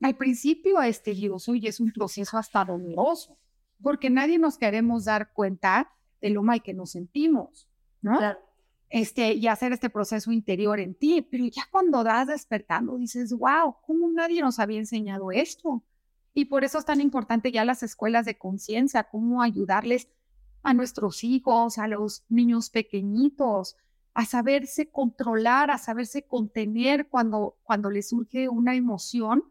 Al principio es tedioso y es un proceso hasta doloroso, porque nadie nos queremos dar cuenta de lo mal que nos sentimos, ¿no? Claro este, y hacer este proceso interior en ti. Pero ya cuando das despertando, dices, wow, ¿cómo nadie nos había enseñado esto? Y por eso es tan importante ya las escuelas de conciencia, cómo ayudarles a nuestros hijos, a los niños pequeñitos, a saberse controlar, a saberse contener cuando, cuando les surge una emoción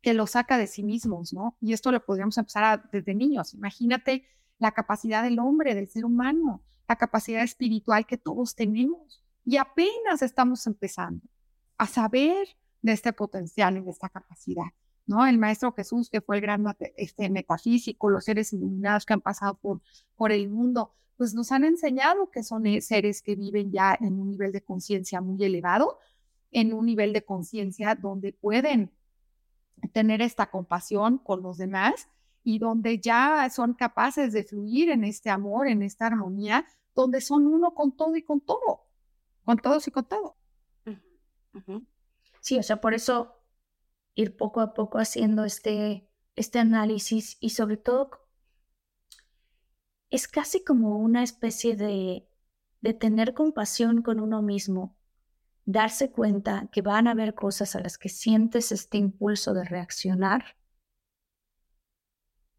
que lo saca de sí mismos, ¿no? Y esto lo podríamos empezar desde niños. Imagínate la capacidad del hombre, del ser humano la capacidad espiritual que todos tenemos. Y apenas estamos empezando a saber de este potencial y de esta capacidad. ¿no? El Maestro Jesús, que fue el gran este, metafísico, los seres iluminados que han pasado por, por el mundo, pues nos han enseñado que son eh, seres que viven ya en un nivel de conciencia muy elevado, en un nivel de conciencia donde pueden tener esta compasión con los demás y donde ya son capaces de fluir en este amor, en esta armonía, donde son uno con todo y con todo, con todos y con todo. Sí, o sea, por eso ir poco a poco haciendo este, este análisis y sobre todo es casi como una especie de, de tener compasión con uno mismo, darse cuenta que van a haber cosas a las que sientes este impulso de reaccionar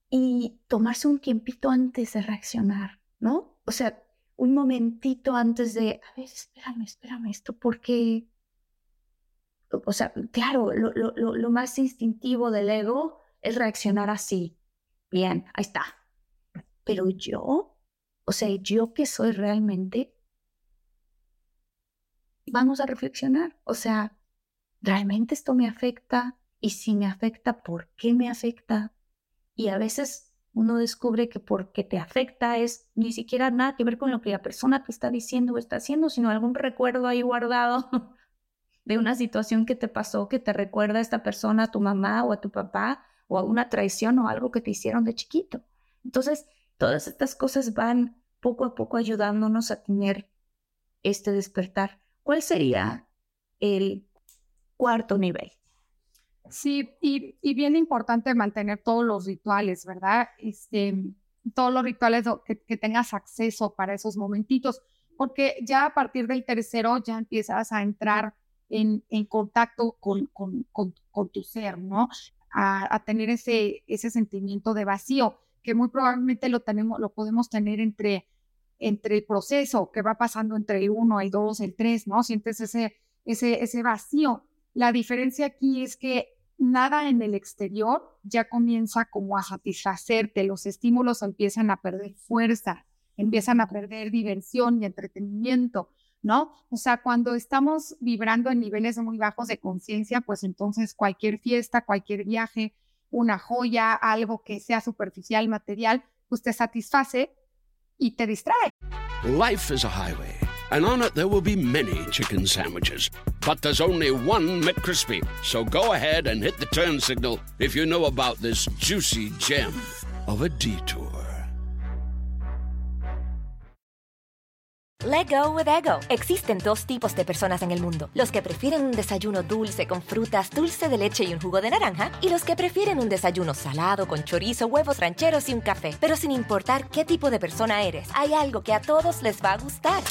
y tomarse un tiempito antes de reaccionar, ¿no? O sea, un momentito antes de, a ver, espérame, espérame esto, porque o sea, claro, lo, lo, lo más instintivo del ego es reaccionar así. Bien, ahí está. Pero yo, o sea, yo que soy realmente, vamos a reflexionar. O sea, ¿realmente esto me afecta? Y si me afecta, ¿por qué me afecta? Y a veces uno descubre que porque te afecta es ni siquiera nada que ver con lo que la persona te está diciendo o está haciendo, sino algún recuerdo ahí guardado de una situación que te pasó que te recuerda a esta persona, a tu mamá o a tu papá, o a una traición o algo que te hicieron de chiquito. Entonces, todas estas cosas van poco a poco ayudándonos a tener este despertar. ¿Cuál sería el cuarto nivel? Sí, y, bien importante mantener todos los rituales, ¿verdad? Este, todos los rituales que, tengas acceso para esos momentitos, porque ya a partir del tercero ya empiezas a entrar en, contacto con, con, con, tu ser, ¿no? A, tener ese, ese sentimiento de vacío, que muy probablemente lo, tenemos, lo podemos tener entre, entre el proceso que va pasando entre el uno, el dos, el tres, ¿no? Sientes ese, ese, ese vacío. La diferencia aquí es que nada en el exterior ya comienza como a satisfacerte, los estímulos empiezan a perder fuerza, empiezan a perder diversión y entretenimiento, ¿no? O sea, cuando estamos vibrando en niveles muy bajos de conciencia, pues entonces cualquier fiesta, cualquier viaje, una joya, algo que sea superficial, material, pues te satisface y te distrae. Life is a highway. And on it there will be many chicken sandwiches. But there's only one McCrispy. So go ahead and hit the turn signal if you know about this juicy gem of a detour. Let go with ego. Existen dos tipos de personas en el mundo: los que prefieren un desayuno dulce con frutas, dulce de leche y un jugo de naranja, y los que prefieren un desayuno salado con chorizo, huevos rancheros y un café. Pero sin importar qué tipo de persona eres, hay algo que a todos les va a gustar.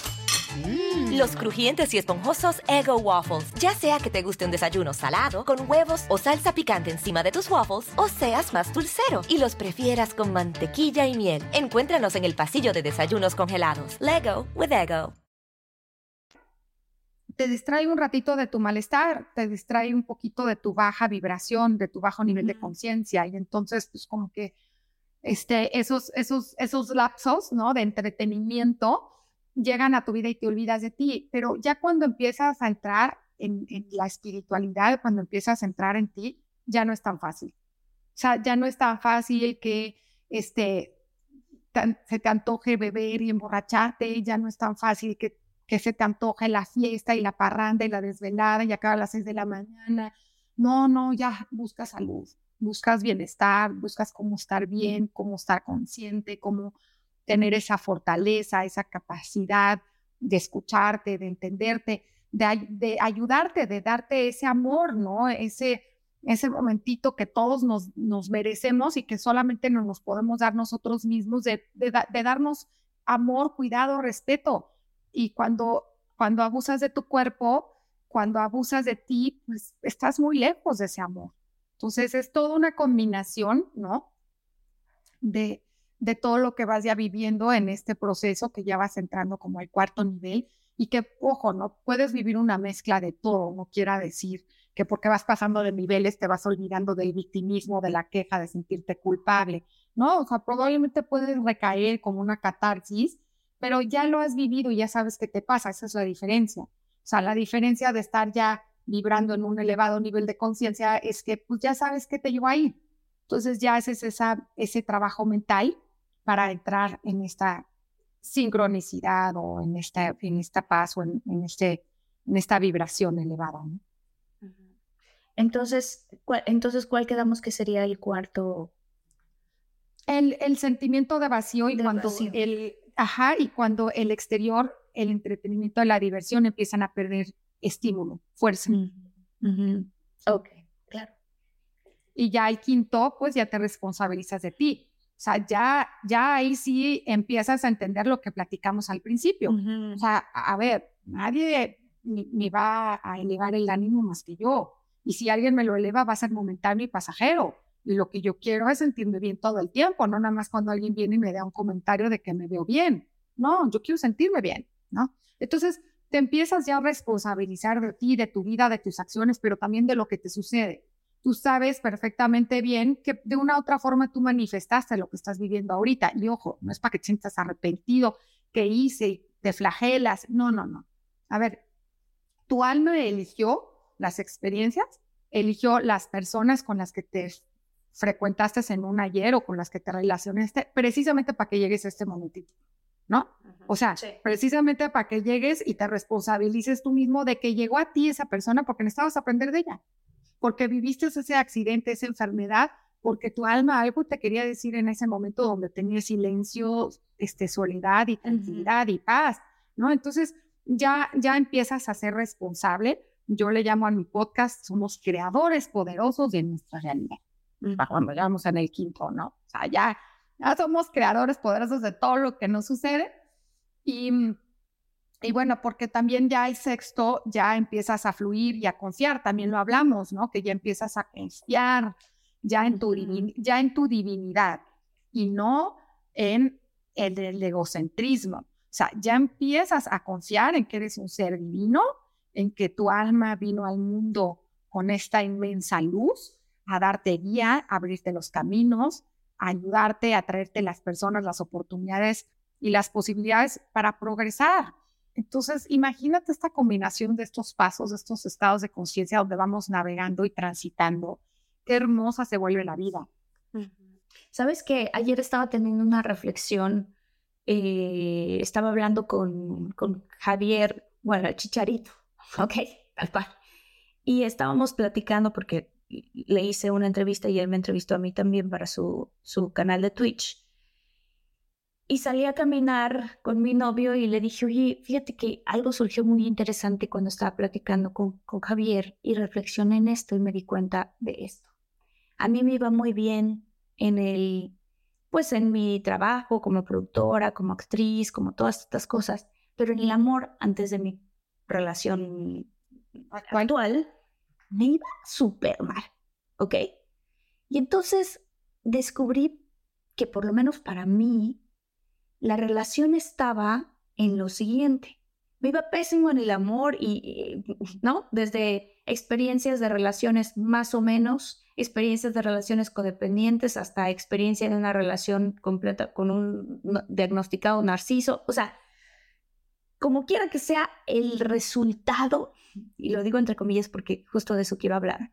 Mm. Los crujientes y esponjosos Ego Waffles. Ya sea que te guste un desayuno salado, con huevos o salsa picante encima de tus waffles, o seas más dulcero y los prefieras con mantequilla y miel. Encuéntranos en el pasillo de desayunos congelados. Lego with Ego. Te distrae un ratito de tu malestar, te distrae un poquito de tu baja vibración, de tu bajo nivel de conciencia y entonces pues como que este, esos, esos, esos lapsos, ¿no? De entretenimiento, llegan a tu vida y te olvidas de ti, pero ya cuando empiezas a entrar en, la espiritualidad, cuando empiezas a entrar en ti, ya no es tan fácil. O sea, ya no es tan fácil que este, se te antoje beber y emborracharte, ya no es tan fácil que, que se te antoje la fiesta y la parranda y la desvelada y acaba las seis de la mañana. No, no, ya buscas salud, buscas bienestar, buscas cómo estar bien, cómo estar consciente, cómo tener esa fortaleza, esa capacidad de escucharte, de entenderte, de, ayudarte, de darte ese amor, ¿no? Ese, ese momentito que todos nos, nos merecemos y que solamente nos, nos podemos dar nosotros mismos, de, de, darnos amor, cuidado, respeto. Y cuando, cuando abusas de tu cuerpo, cuando abusas de ti, pues estás muy lejos de ese amor. Entonces es toda una combinación, ¿no? De, de todo lo que vas ya viviendo en este proceso que ya vas entrando como al cuarto nivel y que, ojo, no puedes vivir una mezcla de todo, no quiera decir que porque vas pasando de niveles te vas olvidando del victimismo, de la queja, de sentirte culpable, ¿no? O sea, probablemente puedes recaer como una catarsis, pero ya lo has vivido y ya sabes qué te pasa, esa es la diferencia. O sea, la diferencia de estar ya vibrando en un elevado nivel de conciencia es que pues ya sabes qué te llevó ahí. Entonces ya haces esa, ese trabajo mental para entrar en esta sincronicidad o en esta, en esta paz o en, este, en esta vibración elevada. Entonces, ¿cuál, entonces, ¿cuál quedamos que sería el cuarto? El, el sentimiento de vacío y cuando el, ajá, y cuando el exterior, el entretenimiento la diversión empiezan a perder estímulo, fuerza. Ok, claro. Y ya el quinto, pues ya te responsabilizas de ti. O sea, ya, ya ahí sí empiezas a entender lo que platicamos al principio. O sea, a, ver, nadie me, va a elevar el ánimo más que yo. Y si alguien me lo eleva, va a ser momentáneo y pasajero. Y lo que yo quiero es sentirme bien todo el tiempo, no nada más cuando alguien viene y me da un comentario de que me veo bien. No, yo quiero sentirme bien, ¿no? Entonces, te empiezas ya a responsabilizar de ti, de tu vida, de tus acciones, pero también de lo que te sucede. Tú sabes perfectamente bien que de una u otra forma tú manifestaste lo que estás viviendo ahorita. Y ojo, no es para que te sientas arrepentido, que hice te flagelas. No, no, no. A ver, tu alma eligió las experiencias, eligió las personas con las que te frecuentaste en un ayer o con las que te relacionaste, precisamente para que llegues a este momentito, ¿no? O sea, precisamente para que llegues y te responsabilices tú mismo de que llegó a ti esa persona porque necesitabas aprender de ella, porque viviste ese accidente, esa enfermedad, porque tu alma algo te quería decir en ese momento donde tenías silencio, este, soledad y tranquilidad y paz, ¿no? Entonces ya, ya empiezas a ser responsable. Yo le llamo a mi podcast, somos creadores poderosos de nuestra realidad. Cuando llegamos en el quinto, ¿no? O sea, ya, ya somos creadores poderosos de todo lo que nos sucede. Y, y bueno, porque también ya el sexto, ya empiezas a fluir y a confiar, también lo hablamos, ¿no? Que ya empiezas a confiar ya en tu, ya en tu divinidad y no en el, el egocentrismo. O sea, ya empiezas a confiar en que eres un ser divino, en que tu alma vino al mundo con esta inmensa luz a darte guía, a abrirte los caminos, a ayudarte, a traerte las personas, las oportunidades y las posibilidades para progresar. Entonces, imagínate esta combinación de estos pasos, de estos estados de conciencia donde vamos navegando y transitando. Qué hermosa se vuelve la vida. Sabes que ayer estaba teniendo una reflexión, eh, estaba hablando con, con Javier, bueno, el chicharito, ok, tal cual. Y estábamos platicando porque le hice una entrevista y él me entrevistó a mí también para su, su canal de Twitch. Y salí a caminar con mi novio y le dije, oye, fíjate que algo surgió muy interesante cuando estaba platicando con, con Javier y reflexioné en esto y me di cuenta de esto. A mí me iba muy bien en el, pues en mi trabajo como productora, como actriz, como todas estas cosas, pero en el amor antes de mi relación actual, me iba súper mal, ¿ok? Y entonces descubrí que por lo menos para mí, la relación estaba en lo siguiente. Me iba pésimo en el amor y, ¿no? Desde experiencias de relaciones más o menos, experiencias de relaciones codependientes, hasta experiencia en una relación completa con un diagnosticado narciso. O sea, como quiera que sea el resultado, y lo digo entre comillas porque justo de eso quiero hablar,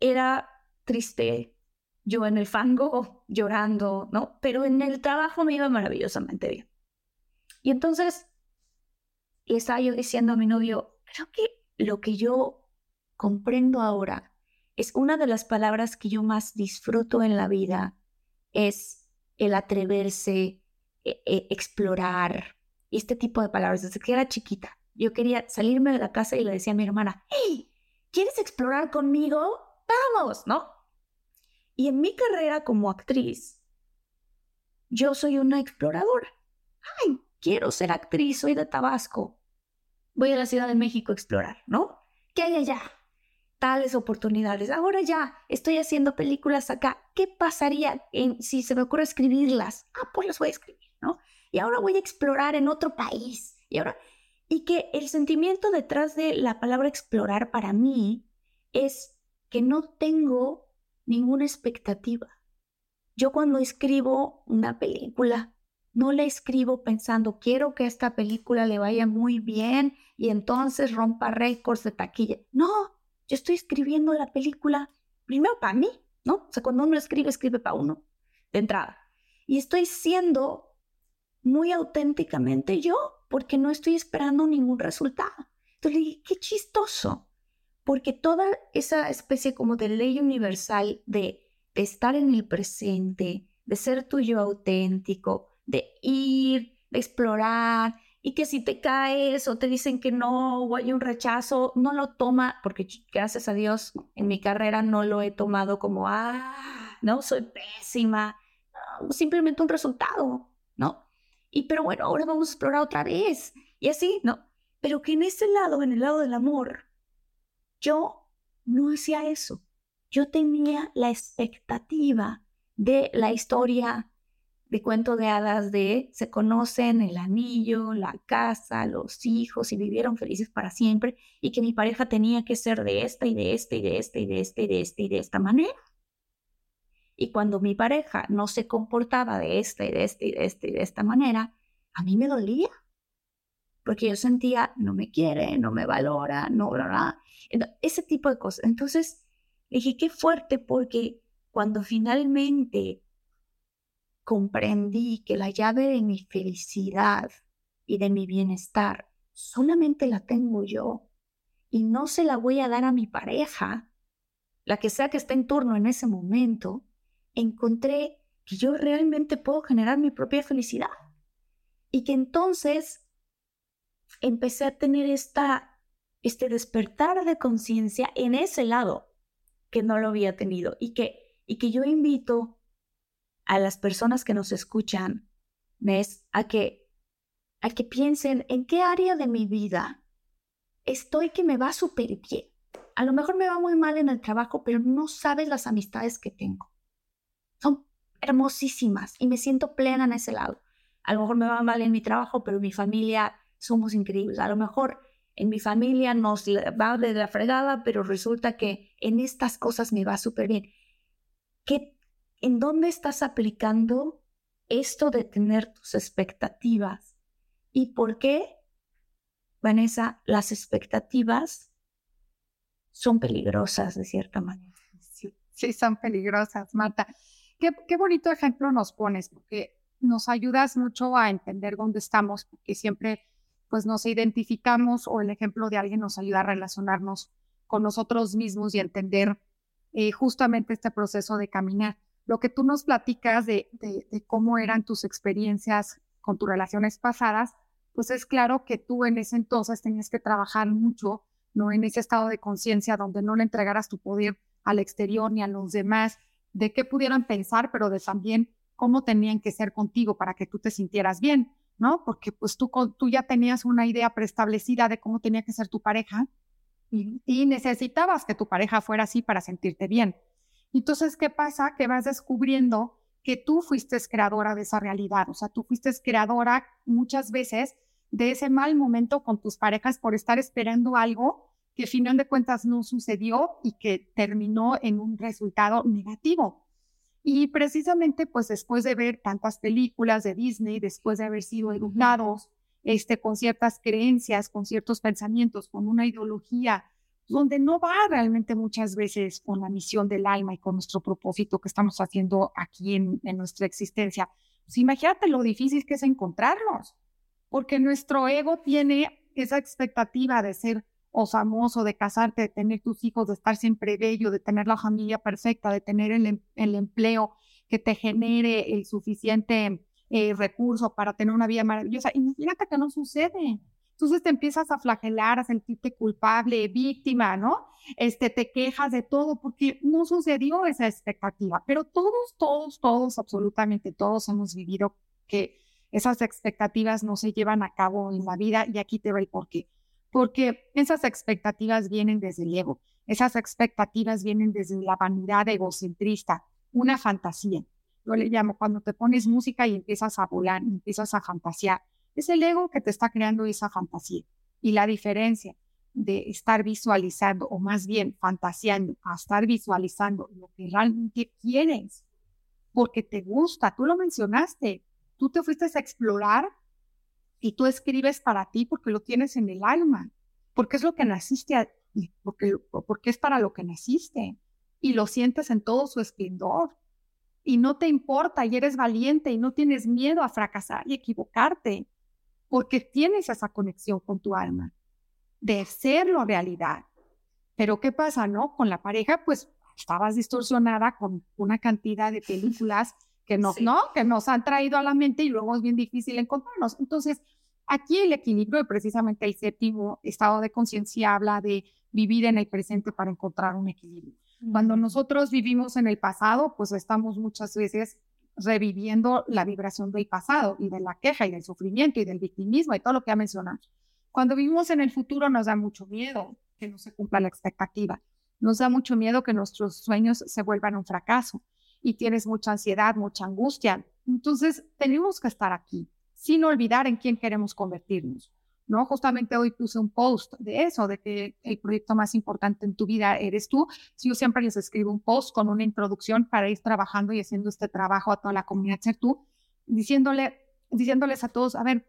era triste, yo en el fango llorando, ¿no? Pero en el trabajo me iba maravillosamente bien. Y entonces estaba yo diciendo a mi novio, creo que lo que yo comprendo ahora es una de las palabras que yo más disfruto en la vida, es el atreverse, e, e, explorar, este tipo de palabras. Desde que era chiquita, yo quería salirme de la casa y le decía a mi hermana, hey, ¿quieres explorar conmigo? Vamos, ¿no? Y en mi carrera como actriz, yo soy una exploradora. Ay, quiero ser actriz, soy de Tabasco. Voy a la Ciudad de México a explorar, ¿no? ¿Qué hay allá? Tales oportunidades. Ahora ya estoy haciendo películas acá. ¿Qué pasaría en, si se me ocurre escribirlas? Ah, pues las voy a escribir, ¿no? y ahora voy a explorar en otro país. Y ahora, y que el sentimiento detrás de la palabra explorar para mí es que no tengo ninguna expectativa. Yo cuando escribo una película, no la escribo pensando, quiero que esta película le vaya muy bien y entonces rompa récords de taquilla. No, yo estoy escribiendo la película primero para mí, ¿no? O sea, cuando uno escribe, escribe para uno, de entrada. Y estoy siendo muy auténticamente yo, porque no estoy esperando ningún resultado. Entonces le dije, qué chistoso, porque toda esa especie como de ley universal de, estar en el presente, de ser tuyo auténtico, de ir, de explorar, y que si te caes o te dicen que no o hay un rechazo, no lo toma, porque gracias a Dios en mi carrera no lo he tomado como, ah, no, soy pésima, simplemente un resultado, ¿no? Y pero bueno, ahora vamos a explorar otra vez. Y así, ¿no? Pero que en ese lado, en el lado del amor, yo no hacía eso. Yo tenía la expectativa de la historia de cuento de hadas de se conocen el anillo, la casa, los hijos y vivieron felices para siempre y que mi pareja tenía que ser de esta y de esta y de esta y de esta y de esta y de esta manera. Y cuando mi pareja no se comportaba de esta y de esta y de esta y de esta manera, a mí me dolía. Porque yo sentía, no me quiere, no me valora, no, bla, ese tipo de cosas. Entonces, dije, qué fuerte, porque cuando finalmente comprendí que la llave de mi felicidad y de mi bienestar solamente la tengo yo y no se la voy a dar a mi pareja, la que sea que esté en turno en ese momento, encontré que yo realmente puedo generar mi propia felicidad. Y que entonces empecé a tener esta, este despertar de conciencia en ese lado que no lo había tenido y que, y que yo invito a las personas que nos escuchan es a que, a que piensen en qué área de mi vida estoy que me va súper bien. A lo mejor me va muy mal en el trabajo, pero no sabes las amistades que tengo son hermosísimas y me siento plena en ese lado. A lo mejor me va mal en mi trabajo, pero mi familia somos increíbles. A lo mejor en mi familia nos va de la fregada, pero resulta que en estas cosas me va súper bien. ¿Qué, ¿En dónde estás aplicando esto de tener tus expectativas? ¿Y por qué, Vanessa, las expectativas son peligrosas de cierta manera? Sí, son peligrosas, Marta. Qué, bonito ejemplo nos pones, porque nos ayudas mucho a entender dónde estamos, porque siempre pues nos identificamos o el ejemplo de alguien nos ayuda a relacionarnos con nosotros mismos y entender eh, justamente este proceso de caminar. Lo que tú nos platicas de, cómo eran tus experiencias con tus relaciones pasadas, pues es claro que tú en ese entonces tenías que trabajar mucho, ¿no? En ese estado de conciencia donde no le entregaras tu poder al exterior ni a los demás, de qué pudieran pensar, pero de también cómo tenían que ser contigo para que tú te sintieras bien, ¿no? Porque pues tú, tú ya tenías una idea preestablecida de cómo tenía que ser tu pareja y, y necesitabas que tu pareja fuera así para sentirte bien. Entonces, ¿qué pasa? Que vas descubriendo que tú fuiste creadora de esa realidad, o sea, tú fuiste creadora muchas veces de ese mal momento con tus parejas por estar esperando algo que final de cuentas no sucedió y que terminó en un resultado negativo. Y precisamente, pues después de ver tantas películas de Disney, después de haber sido educados este, con ciertas creencias, con ciertos pensamientos, con una ideología, donde no va realmente muchas veces con la misión del alma y con nuestro propósito que estamos haciendo aquí en, en nuestra existencia. Pues imagínate lo difícil que es encontrarnos, porque nuestro ego tiene esa expectativa de ser o famoso, de casarte, de tener tus hijos, de estar siempre bello, de tener la familia perfecta, de tener el, em, empleo que te genere el suficiente eh, recurso para tener una vida maravillosa. Imagínate que no sucede. Entonces te empiezas a flagelar, a sentirte culpable, víctima, ¿no? Este, te quejas de todo porque no sucedió esa expectativa. Pero todos, todos, todos, absolutamente todos hemos vivido que esas expectativas no se llevan a cabo en la vida y aquí te va el porqué porque esas expectativas vienen desde el ego, esas expectativas vienen desde la vanidad egocentrista, una fantasía. Yo le llamo cuando te pones música y empiezas a volar, empiezas a fantasear. Es el ego que te está creando esa fantasía. Y la diferencia de estar visualizando, o más bien fantaseando, a estar visualizando lo que realmente quieres, porque te gusta, tú lo mencionaste, tú te fuiste a explorar y tú escribes para ti porque lo tienes en el alma, porque es lo que naciste, porque, porque es para lo que naciste y lo sientes en todo su esplendor y no te importa y eres valiente y no tienes miedo a fracasar y equivocarte porque tienes esa conexión con tu alma de serlo realidad. Pero ¿qué pasa, no? Con la pareja, pues estabas distorsionada con una cantidad de películas que nos, ¿no? Que nos han traído a la mente y luego es bien difícil encontrarnos. Entonces, aquí el equilibrio y precisamente el séptimo estado de conciencia habla de vivir en el presente para encontrar un equilibrio. Cuando nosotros vivimos en el pasado, pues estamos muchas veces reviviendo la vibración del pasado y de la queja y del sufrimiento y del victimismo y todo lo que ha mencionado. Cuando vivimos en el futuro nos da mucho miedo que no se cumpla la expectativa. Nos da mucho miedo que nuestros sueños se vuelvan un fracaso. Y tienes mucha ansiedad, mucha angustia. Entonces, tenemos que estar aquí, sin olvidar en quién queremos convertirnos. ¿no? Justamente hoy puse un post de eso, de que el proyecto más importante en tu vida eres tú. Yo siempre les escribo un post con una introducción para ir trabajando y haciendo este trabajo a toda la comunidad ser tú, diciéndole, diciéndoles a todos, a ver,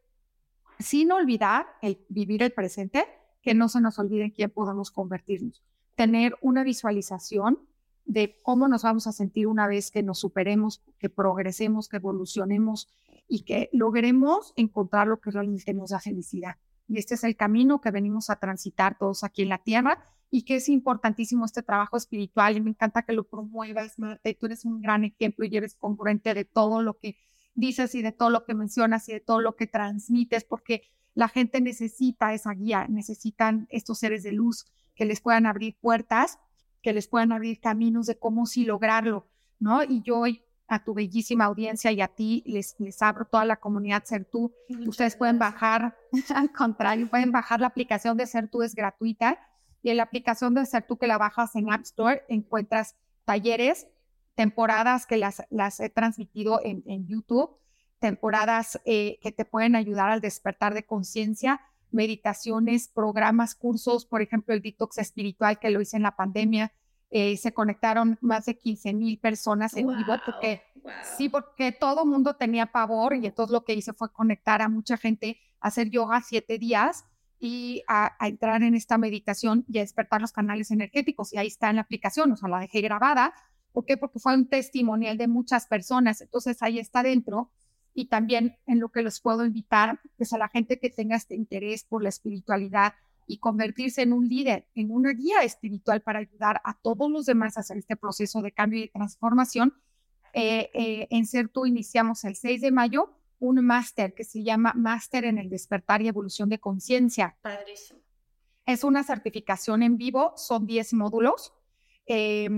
sin olvidar el vivir el presente, que no se nos olvide en quién podemos convertirnos. Tener una visualización de cómo nos vamos a sentir una vez que nos superemos, que progresemos, que evolucionemos y que logremos encontrar lo que realmente nos da felicidad. Y este es el camino que venimos a transitar todos aquí en la Tierra y que es importantísimo este trabajo espiritual y me encanta que lo promuevas, Marta, y tú eres un gran ejemplo y eres congruente de todo lo que dices y de todo lo que mencionas y de todo lo que transmites, porque la gente necesita esa guía, necesitan estos seres de luz que les puedan abrir puertas, que les puedan abrir caminos de cómo sí lograrlo, ¿no? Y yo hoy a tu bellísima audiencia y a ti les, les abro toda la comunidad Ser Tú. Ustedes pueden bajar, al contrario, pueden bajar la aplicación de Ser Tú, es gratuita. Y en la aplicación de Ser Tú que la bajas en App Store encuentras talleres, temporadas que las, las he transmitido en, en YouTube, temporadas eh, que te pueden ayudar al despertar de conciencia, meditaciones, programas, cursos, por ejemplo, el detox espiritual que lo hice en la pandemia, eh, se conectaron más de 15 mil personas en vivo, porque sí, porque todo el mundo tenía pavor y entonces lo que hice fue conectar a mucha gente a hacer yoga siete días y a, entrar en esta meditación y a despertar los canales energéticos. Y ahí está en la aplicación, o sea, la dejé grabada. ¿Por qué? Porque fue un testimonial de muchas personas. Entonces ahí está dentro. Y también en lo que les puedo invitar es a la gente que tenga este interés por la espiritualidad, y convertirse en un líder, en una guía espiritual para ayudar a todos los demás a hacer este proceso de cambio y transformación. Eh, eh, en CERTU iniciamos el 6 de mayo un máster que se llama Máster en el Despertar y Evolución de Conciencia. Padrísimo. Es una certificación en vivo, son 10 módulos, eh,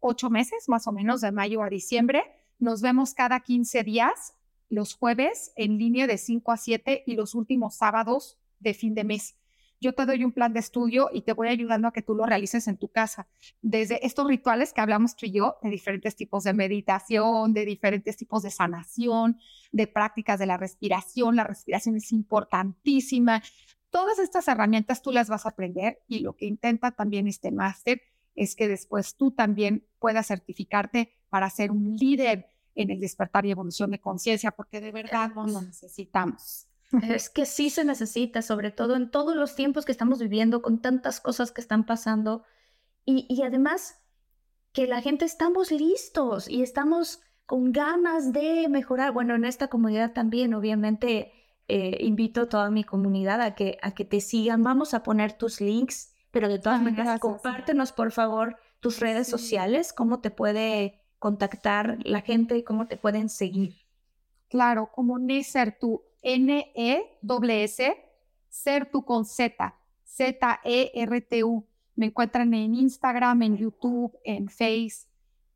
ocho meses más o menos, de mayo a diciembre. Nos vemos cada 15 días, los jueves en línea de 5 a 7 y los últimos sábados de fin de mes yo te doy un plan de estudio y te voy ayudando a que tú lo realices en tu casa. Desde estos rituales que hablamos tú y yo, de diferentes tipos de meditación, de diferentes tipos de sanación, de prácticas de la respiración. La respiración es importantísima. Todas estas herramientas tú las vas a aprender y lo que intenta también este máster es que después tú también puedas certificarte para ser un líder en el despertar y evolución de conciencia, porque de verdad no lo necesitamos. Es que sí se necesita, sobre todo en todos los tiempos que estamos viviendo, con tantas cosas que están pasando. Y, además, que la gente estamos listos y estamos con ganas de mejorar. Bueno, en esta comunidad también, obviamente, eh, invito a toda mi comunidad a que, a que te sigan. Vamos a poner tus links, pero de todas maneras, compártenos, por favor, tus redes sociales, cómo te puede contactar la gente y cómo te pueden seguir. Claro, como Neser, tu N-E-S, Sertu con Z, Z-E-R-T-U. Me encuentran en Instagram, en YouTube, en Face.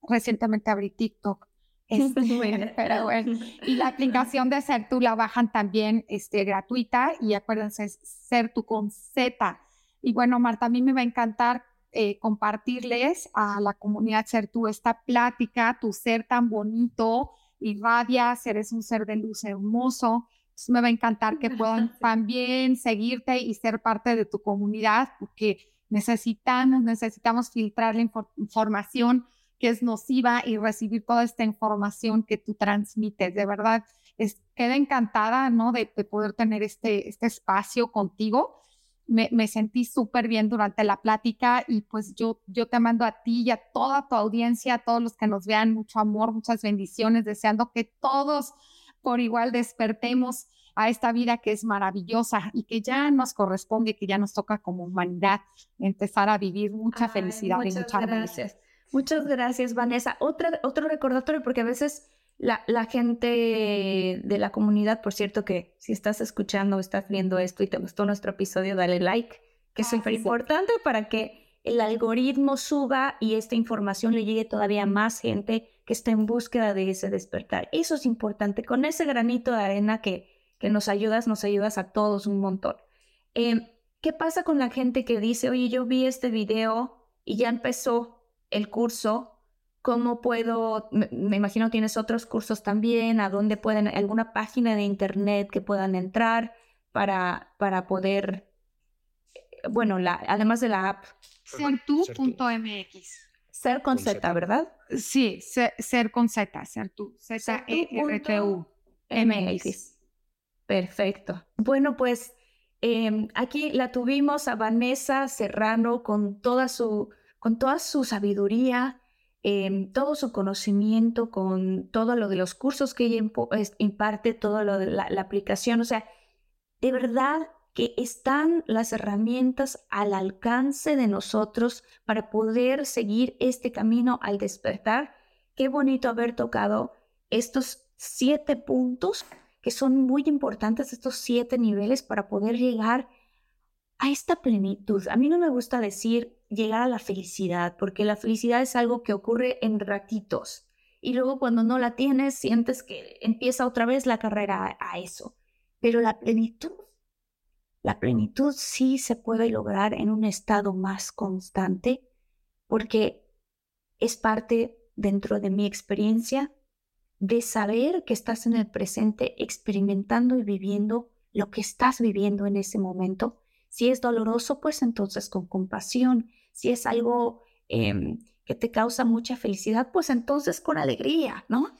Recientemente abrí TikTok. Este, pero bueno. Y la aplicación de Sertu la bajan también este, gratuita y acuérdense, es Sertu con Z. Y bueno, Marta, a mí me va a encantar eh, compartirles a la comunidad Sertu esta plática, tu ser tan bonito, irradias, eres un ser de luz hermoso, me va a encantar que puedan también seguirte y ser parte de tu comunidad, porque necesitamos, necesitamos filtrar la información que es nociva y recibir toda esta información que tú transmites. De verdad, es, queda encantada, ¿no? De, poder tener este, este espacio contigo. Me, me sentí súper bien durante la plática y pues yo, yo te mando a ti y a toda tu audiencia, a todos los que nos vean, mucho amor, muchas bendiciones, deseando que todos por igual despertemos a esta vida que es maravillosa y que ya nos corresponde, que ya nos toca como humanidad empezar a vivir mucha felicidad y mucha gracias. Muchas gracias, Vanessa. Otra, otro recordatorio, porque a veces la, la, gente de la comunidad, por cierto, que si estás escuchando o estás viendo esto y te gustó nuestro episodio, dale like, que es súper importante para que el algoritmo suba y esta información le llegue todavía a más gente que está en búsqueda de ese despertar. Eso es importante. Con ese granito de arena que, que nos ayudas, nos ayudas a todos un montón. Em, ¿Qué pasa con la gente que dice, oye, yo vi este video y ya empezó el curso, ¿Cómo puedo, me, me, imagino tienes otros cursos también, a dónde pueden, alguna página de internet que puedan entrar para, para poder, bueno, la, además de la app. Sertu.mx. Ser con, Z, ¿verdad? Sí, ser, con Z, Sertu, Z-E-R-T-U. MX. Perfecto. Bueno, pues em, aquí la tuvimos a Vanessa Serrano con toda su, con toda su sabiduría, em, todo su conocimiento, con todo lo de los cursos que ella imparte, todo lo de la, la aplicación. O sea, de verdad que están las herramientas al alcance de nosotros para poder seguir este camino al despertar. Qué bonito haber tocado estos siete puntos que son muy importantes, estos siete niveles para poder llegar a esta plenitud. A mí no me gusta decir llegar a la felicidad, porque la felicidad es algo que ocurre en ratitos. Y luego cuando no la tienes, sientes que empieza otra vez la carrera a eso. Pero la plenitud la plenitud sí se puede lograr en un estado más constante porque es parte dentro de mi experiencia de saber que estás en el presente experimentando y viviendo lo que estás viviendo en ese momento. Si es doloroso, pues entonces con compasión. Si es algo em, que te causa mucha felicidad, pues entonces con alegría, ¿no?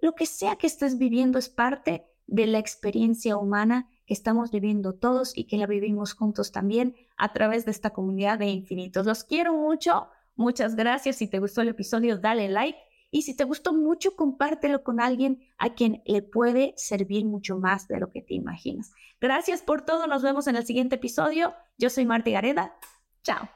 Lo que sea que estés viviendo es parte de la experiencia humana que estamos viviendo todos y que la vivimos juntos también a través de esta comunidad de infinitos. Los quiero mucho, muchas gracias. Si te gustó el episodio, dale like. Y si te gustó mucho, compártelo con alguien a quien le puede servir mucho más de lo que te imaginas. Gracias por todo. Nos vemos en el siguiente episodio. Yo soy Marta Gareda. Chao.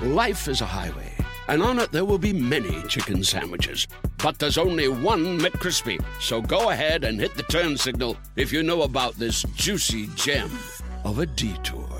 Life is a highway, and on it there will be many chicken sandwiches. But there's only one McCrispy. So go ahead and hit the turn signal if you know about this juicy gem of a detour.